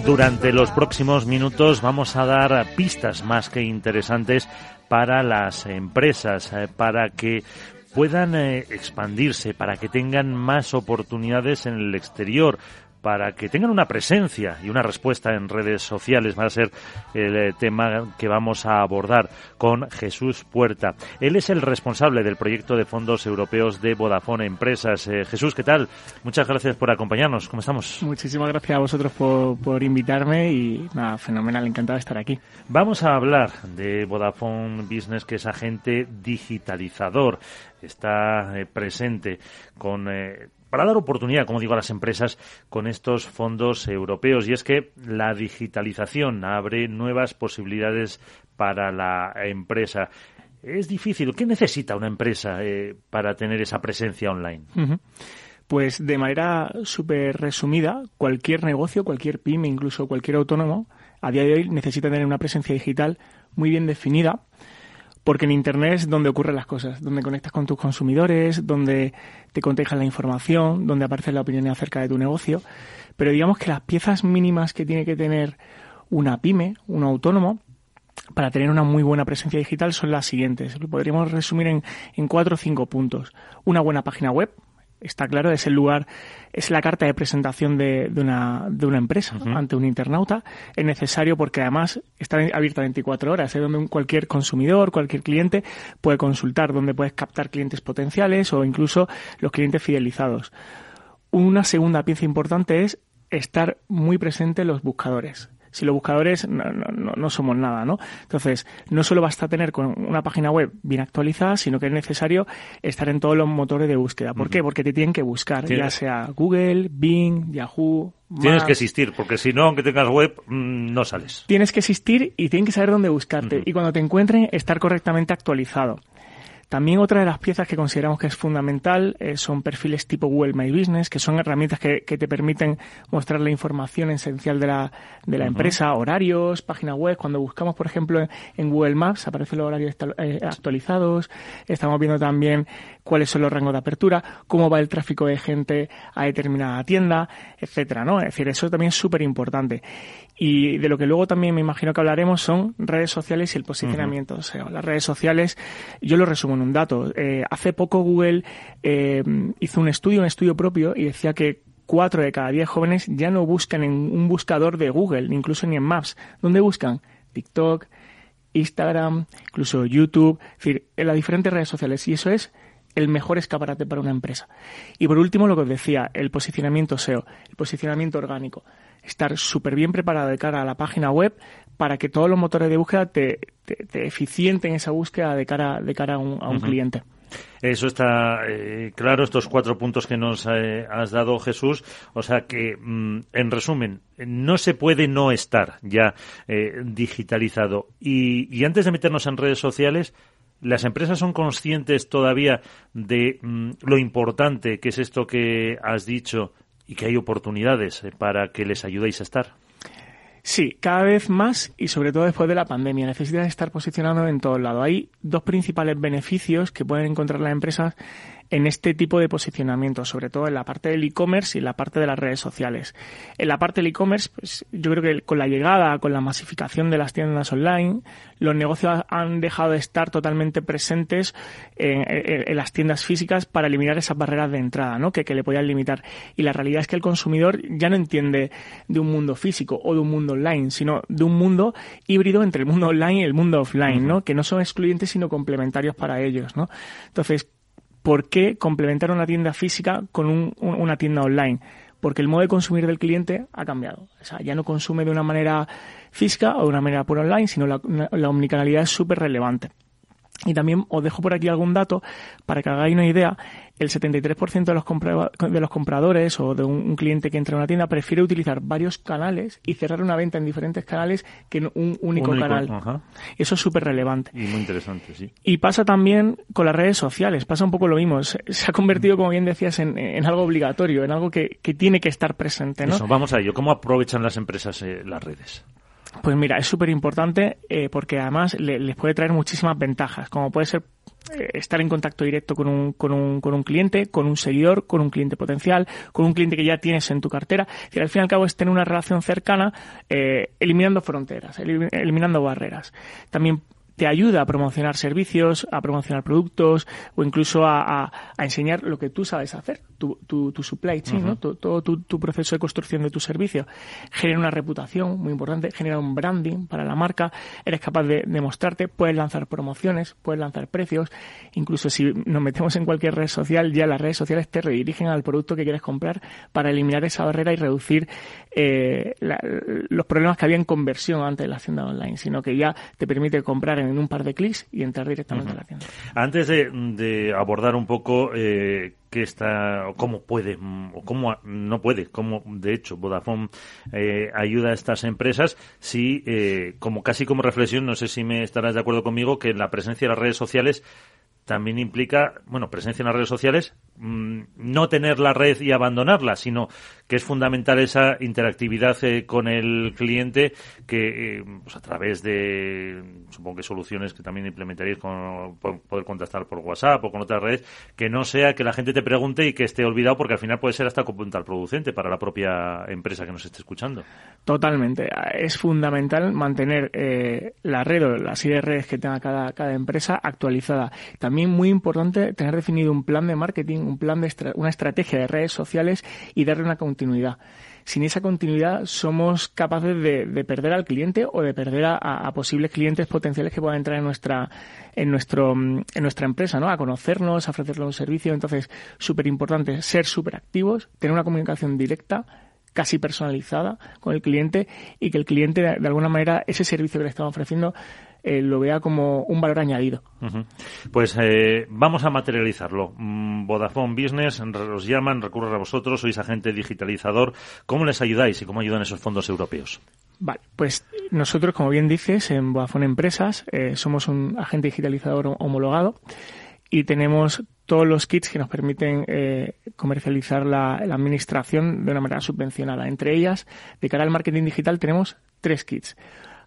Durante los próximos minutos vamos a dar pistas más que interesantes para las empresas, eh, para que puedan eh, expandirse, para que tengan más oportunidades en el exterior, para que tengan una presencia y una respuesta en redes sociales. Va a ser el eh, tema que vamos a abordar con Jesús Puerta. Él es el responsable del proyecto de fondos europeos de Vodafone Empresas. Eh, Jesús, ¿qué tal? Muchas gracias por acompañarnos. ¿Cómo estamos? Muchísimas gracias a vosotros por, invitarme y nada, fenomenal, encantado de estar aquí. Vamos a hablar de Vodafone Business, que es agente digitalizador. Está eh, presente con para dar oportunidad, como digo, a las empresas con estos fondos europeos. Y es que la digitalización abre nuevas posibilidades para la empresa. Es difícil. ¿Qué necesita una empresa eh, para tener esa presencia online? Pues de manera súper resumida, cualquier negocio, cualquier pyme, incluso cualquier autónomo, a día de hoy necesita tener una presencia digital muy bien definida porque en Internet es donde ocurren las cosas, donde conectas con tus consumidores, donde te contejas la información, donde aparece la opinión acerca de tu negocio. Pero digamos que las piezas mínimas que tiene que tener una pyme, un autónomo, para tener una muy buena presencia digital son las siguientes. Lo podríamos resumir en cuatro o cinco puntos. Una buena página web, está claro, es el lugar, es la carta de presentación de, de, una, de una empresa ante un internauta. Es necesario porque además está abierta 24 horas, es donde cualquier consumidor, cualquier cliente puede consultar, donde puedes captar clientes potenciales o incluso los clientes fidelizados. Una segunda pieza importante es estar muy presente en los buscadores si los buscadores no, no, no, somos nada, ¿no? Entonces, no solo basta tener con una página web bien actualizada, sino que es necesario estar en todos los motores de búsqueda. ¿Por qué? Porque te tienen que buscar, ya sea Google, Bing, Yahoo, Tienes que existir, porque si no, aunque tengas web, mm, no sales. Tienes que existir y tienen que saber dónde buscarte. Y cuando te encuentren, estar correctamente actualizado. También otra de las piezas que consideramos que es fundamental eh, son perfiles tipo Google My Business, que son herramientas que, te permiten mostrar la información esencial de la, de la empresa, horarios, página web. Cuando buscamos, por ejemplo, en Google Maps aparecen los horarios eh, actualizados. Estamos viendo también cuáles son los rangos de apertura, cómo va el tráfico de gente a determinada tienda, etcétera, ¿no? Es decir, eso también es súper importante. Y de lo que luego también me imagino que hablaremos son redes sociales y el posicionamiento. O sea, las redes sociales, yo lo resumo en un dato. Eh, hace poco Google eh, hizo un estudio, un estudio propio, y decía que cuatro de cada diez jóvenes ya no buscan en un buscador de Google, incluso ni en Maps. ¿Dónde buscan? TikTok, Instagram, incluso YouTube, es decir, en las diferentes redes sociales. Y eso es el mejor escaparate para una empresa. Y por último, lo que os decía, el posicionamiento SEO, el posicionamiento orgánico estar súper bien preparado de cara a la página web para que todos los motores de búsqueda te, te, eficienten esa búsqueda de cara, de cara a un, cliente. Eso está eh, claro, estos cuatro puntos que nos eh, has dado, Jesús. O sea que, mm, en resumen, no se puede no estar ya eh, digitalizado. Y, y, antes de meternos en redes sociales, ¿las empresas son conscientes todavía de mm, lo importante que es esto que has dicho y que hay oportunidades eh, para que les ayudéis a estar. Sí, cada vez más y sobre todo después de la pandemia. Necesitan estar posicionados en todos lados. Hay dos principales beneficios que pueden encontrar las empresas en este tipo de posicionamiento, sobre todo en la parte del e-commerce y en la parte de las redes sociales. En la parte del e-commerce, pues yo creo que con la llegada, con la masificación de las tiendas online, los negocios han dejado de estar totalmente presentes en, las tiendas físicas para eliminar esas barreras de entrada, ¿no? Que, que le podían limitar. Y la realidad es que el consumidor ya no entiende de un mundo físico o de un mundo online, sino de un mundo híbrido entre el mundo online y el mundo offline, ¿no? Que no son excluyentes sino complementarios para ellos, ¿no? Entonces, ¿por qué complementar una tienda física con una tienda online? Porque el modo de consumir del cliente ha cambiado. O sea, ya no consume de una manera física o de una manera por online, sino la, la omnicanalidad es súper relevante. Y también os dejo por aquí algún dato para que hagáis una idea el 73% de los, de los compradores o de un, cliente que entra a una tienda prefiere utilizar varios canales y cerrar una venta en diferentes canales que en un único, canal. Eso es súper relevante. Y muy interesante, sí. Y pasa también con las redes sociales, pasa un poco lo mismo. Se, ha convertido, como bien decías, en, algo obligatorio, en algo que, tiene que estar presente. ¿no? vamos a ello. ¿Cómo aprovechan las empresas eh, las redes? Pues mira, es súper importante eh, porque además les puede traer muchísimas ventajas, como puede ser eh, estar en contacto directo con un, con, un, con un cliente, con un seguidor, con un cliente potencial, con un cliente que ya tienes en tu cartera. Y al fin y al cabo es tener una relación cercana, eh, eliminando fronteras, eliminando barreras. También te ayuda a promocionar servicios, a promocionar productos o incluso a, a, enseñar lo que tú sabes hacer, tu, tu, tu supply chain, ¿no? todo tu, tu, proceso de construcción de tu servicio. Genera una reputación muy importante, genera un branding para la marca, eres capaz de, de mostrarte, puedes lanzar promociones, puedes lanzar precios, incluso si nos metemos en cualquier red social, ya las redes sociales te redirigen al producto que quieres comprar para eliminar esa barrera y reducir eh, la, los problemas que había en conversión antes de la hacienda online, sino que ya te permite comprar en un par de clics y entrar directamente a la tienda. Antes de, abordar un poco eh, qué está, cómo puede o cómo no puede, cómo de hecho Vodafone eh, ayuda a estas empresas, sí, eh, como casi como reflexión, no sé si me estarás de acuerdo conmigo, que la presencia de las redes sociales también implica, bueno, presencia en las redes sociales, mm, no tener la red y abandonarla, sino que es fundamental esa interactividad eh, con el cliente que, eh, pues a través de, supongo que soluciones que también implementaréis con poder contactar por WhatsApp o con otras redes, que no sea que la gente te pregunte y que esté olvidado, porque al final puede ser hasta producente para la propia empresa que nos esté escuchando. Totalmente. Es fundamental mantener eh, la red o la serie de redes que tenga cada, cada empresa actualizada. También muy importante tener definido un plan de marketing un plan de una estrategia de redes sociales y darle una continuidad sin esa continuidad somos capaces de, perder al cliente o de perder a, posibles clientes potenciales que puedan entrar en nuestra en nuestro en nuestra empresa, ¿no? A conocernos, a ofrecerle un servicio. Entonces, súper importante ser súper activos, tener una comunicación directa casi personalizada con el cliente y que el cliente de alguna manera ese servicio que le estamos ofreciendo eh, lo vea como un valor añadido. Pues eh, vamos a materializarlo. Mm, Vodafone Business os llaman, recurren a vosotros, sois agente digitalizador. ¿Cómo les ayudáis y cómo ayudan esos fondos europeos? Vale, pues nosotros, como bien dices, en Vodafone Empresas eh, somos un agente digitalizador homologado y tenemos todos los kits que nos permiten comercializar la, la, administración de una manera subvencionada. Entre ellas, de cara al marketing digital, tenemos tres kits.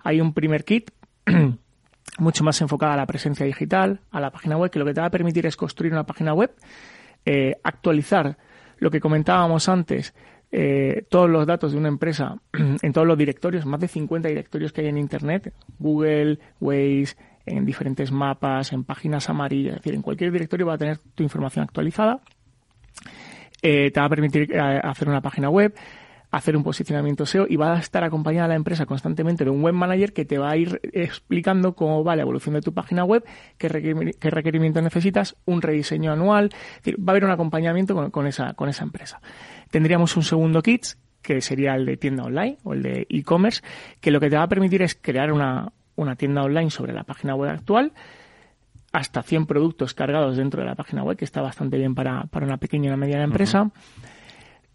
Hay un primer kit mucho más enfocada a la presencia digital, a la página web, que lo que te va a permitir es construir una página web, eh, actualizar lo que comentábamos antes, eh, todos los datos de una empresa en todos los directorios, más de 50 directorios que hay en Internet, Google, Waze, en diferentes mapas, en páginas amarillas, es decir, en cualquier directorio va a tener tu información actualizada. Eh, te va a permitir hacer una página web, hacer un posicionamiento SEO y va a estar acompañada la empresa constantemente de un web manager que te va a ir explicando cómo va la evolución de tu página web, qué, requerimientos necesitas, un rediseño anual. va a haber un acompañamiento con, esa, con esa empresa. Tendríamos un segundo kit que sería el de tienda online o el de e-commerce, que lo que te va a permitir es crear una, una tienda online sobre la página web actual, hasta 100 productos cargados dentro de la página web, que está bastante bien para, para una pequeña y una mediana empresa.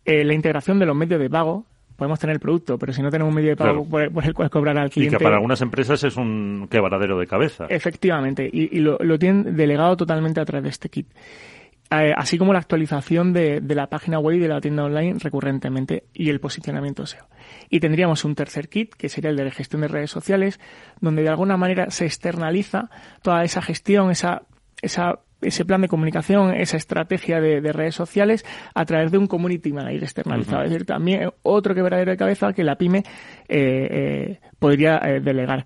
Eh, la integración de los medios de pago. Podemos tener el producto, pero si no tenemos un medio de pago por, el cual cobrar al cliente. Y que para algunas empresas es un quebradero de cabeza. Efectivamente, y, lo, tienen delegado totalmente a través de este kit. Eh, así como la actualización de, la página web y de la tienda online recurrentemente y el posicionamiento SEO. Y tendríamos un tercer kit, que sería el de la gestión de redes sociales, donde de alguna manera se externaliza toda esa gestión, esa, esa ese plan de comunicación, esa estrategia de, redes sociales a través de un community manager externalizado. Es decir, también otro quebradero de cabeza que la pyme eh, eh, podría eh, delegar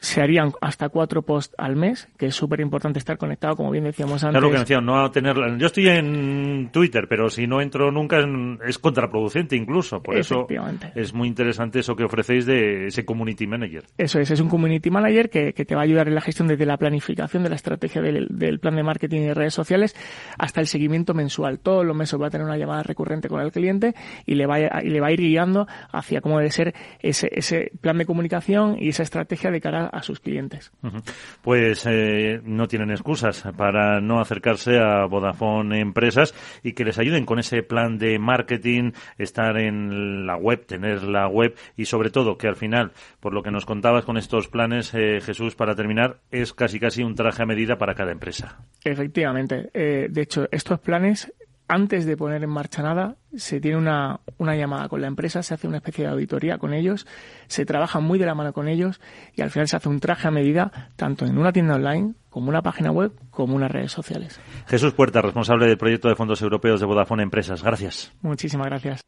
se harían hasta cuatro posts al mes, que es súper importante estar conectado, como bien decíamos antes. Claro que decía, no tenerla. Yo estoy en Twitter, pero si no entro nunca es contraproducente incluso. Por eso es muy interesante eso que ofrecéis de ese community manager. Eso es, es un community manager que, te va a ayudar en la gestión desde la planificación de la estrategia del, plan de marketing y redes sociales hasta el seguimiento mensual. Todos los meses va a tener una llamada recurrente con el cliente y le va a, y le va a ir guiando hacia cómo debe ser ese, ese plan de comunicación y esa estrategia de cara a sus clientes. Pues eh, no tienen excusas para no acercarse a Vodafone Empresas y que les ayuden con ese plan de marketing, estar en la web, tener la web y sobre todo que al final, por lo que nos contabas con estos planes, eh, Jesús, para terminar, es casi casi un traje a medida para cada empresa. Efectivamente. Eh, de hecho, estos planes antes de poner en marcha nada, se tiene una, una, llamada con la empresa, se hace una especie de auditoría con ellos, se trabaja muy de la mano con ellos y al final se hace un traje a medida tanto en una tienda online como una página web como unas redes sociales. Jesús Puerta, responsable del proyecto de fondos europeos de Vodafone Empresas. Gracias. Muchísimas gracias.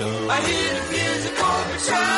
I hear the music all the time.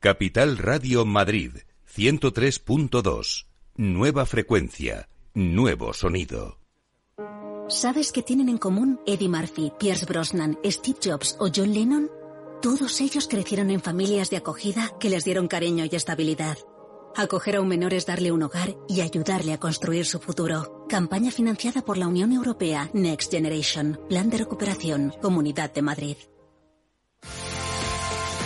Capital Radio Madrid, 103.2. Nueva frecuencia, nuevo sonido. ¿Sabes qué tienen en común Eddie Murphy, Pierce Brosnan, Steve Jobs o John Lennon? Todos ellos crecieron en familias de acogida que les dieron cariño y estabilidad. Acoger a un menor es darle un hogar y ayudarle a construir su futuro. Campaña financiada por la Unión Europea Next Generation, Plan de Recuperación, Comunidad de Madrid.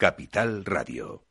Capital Radio.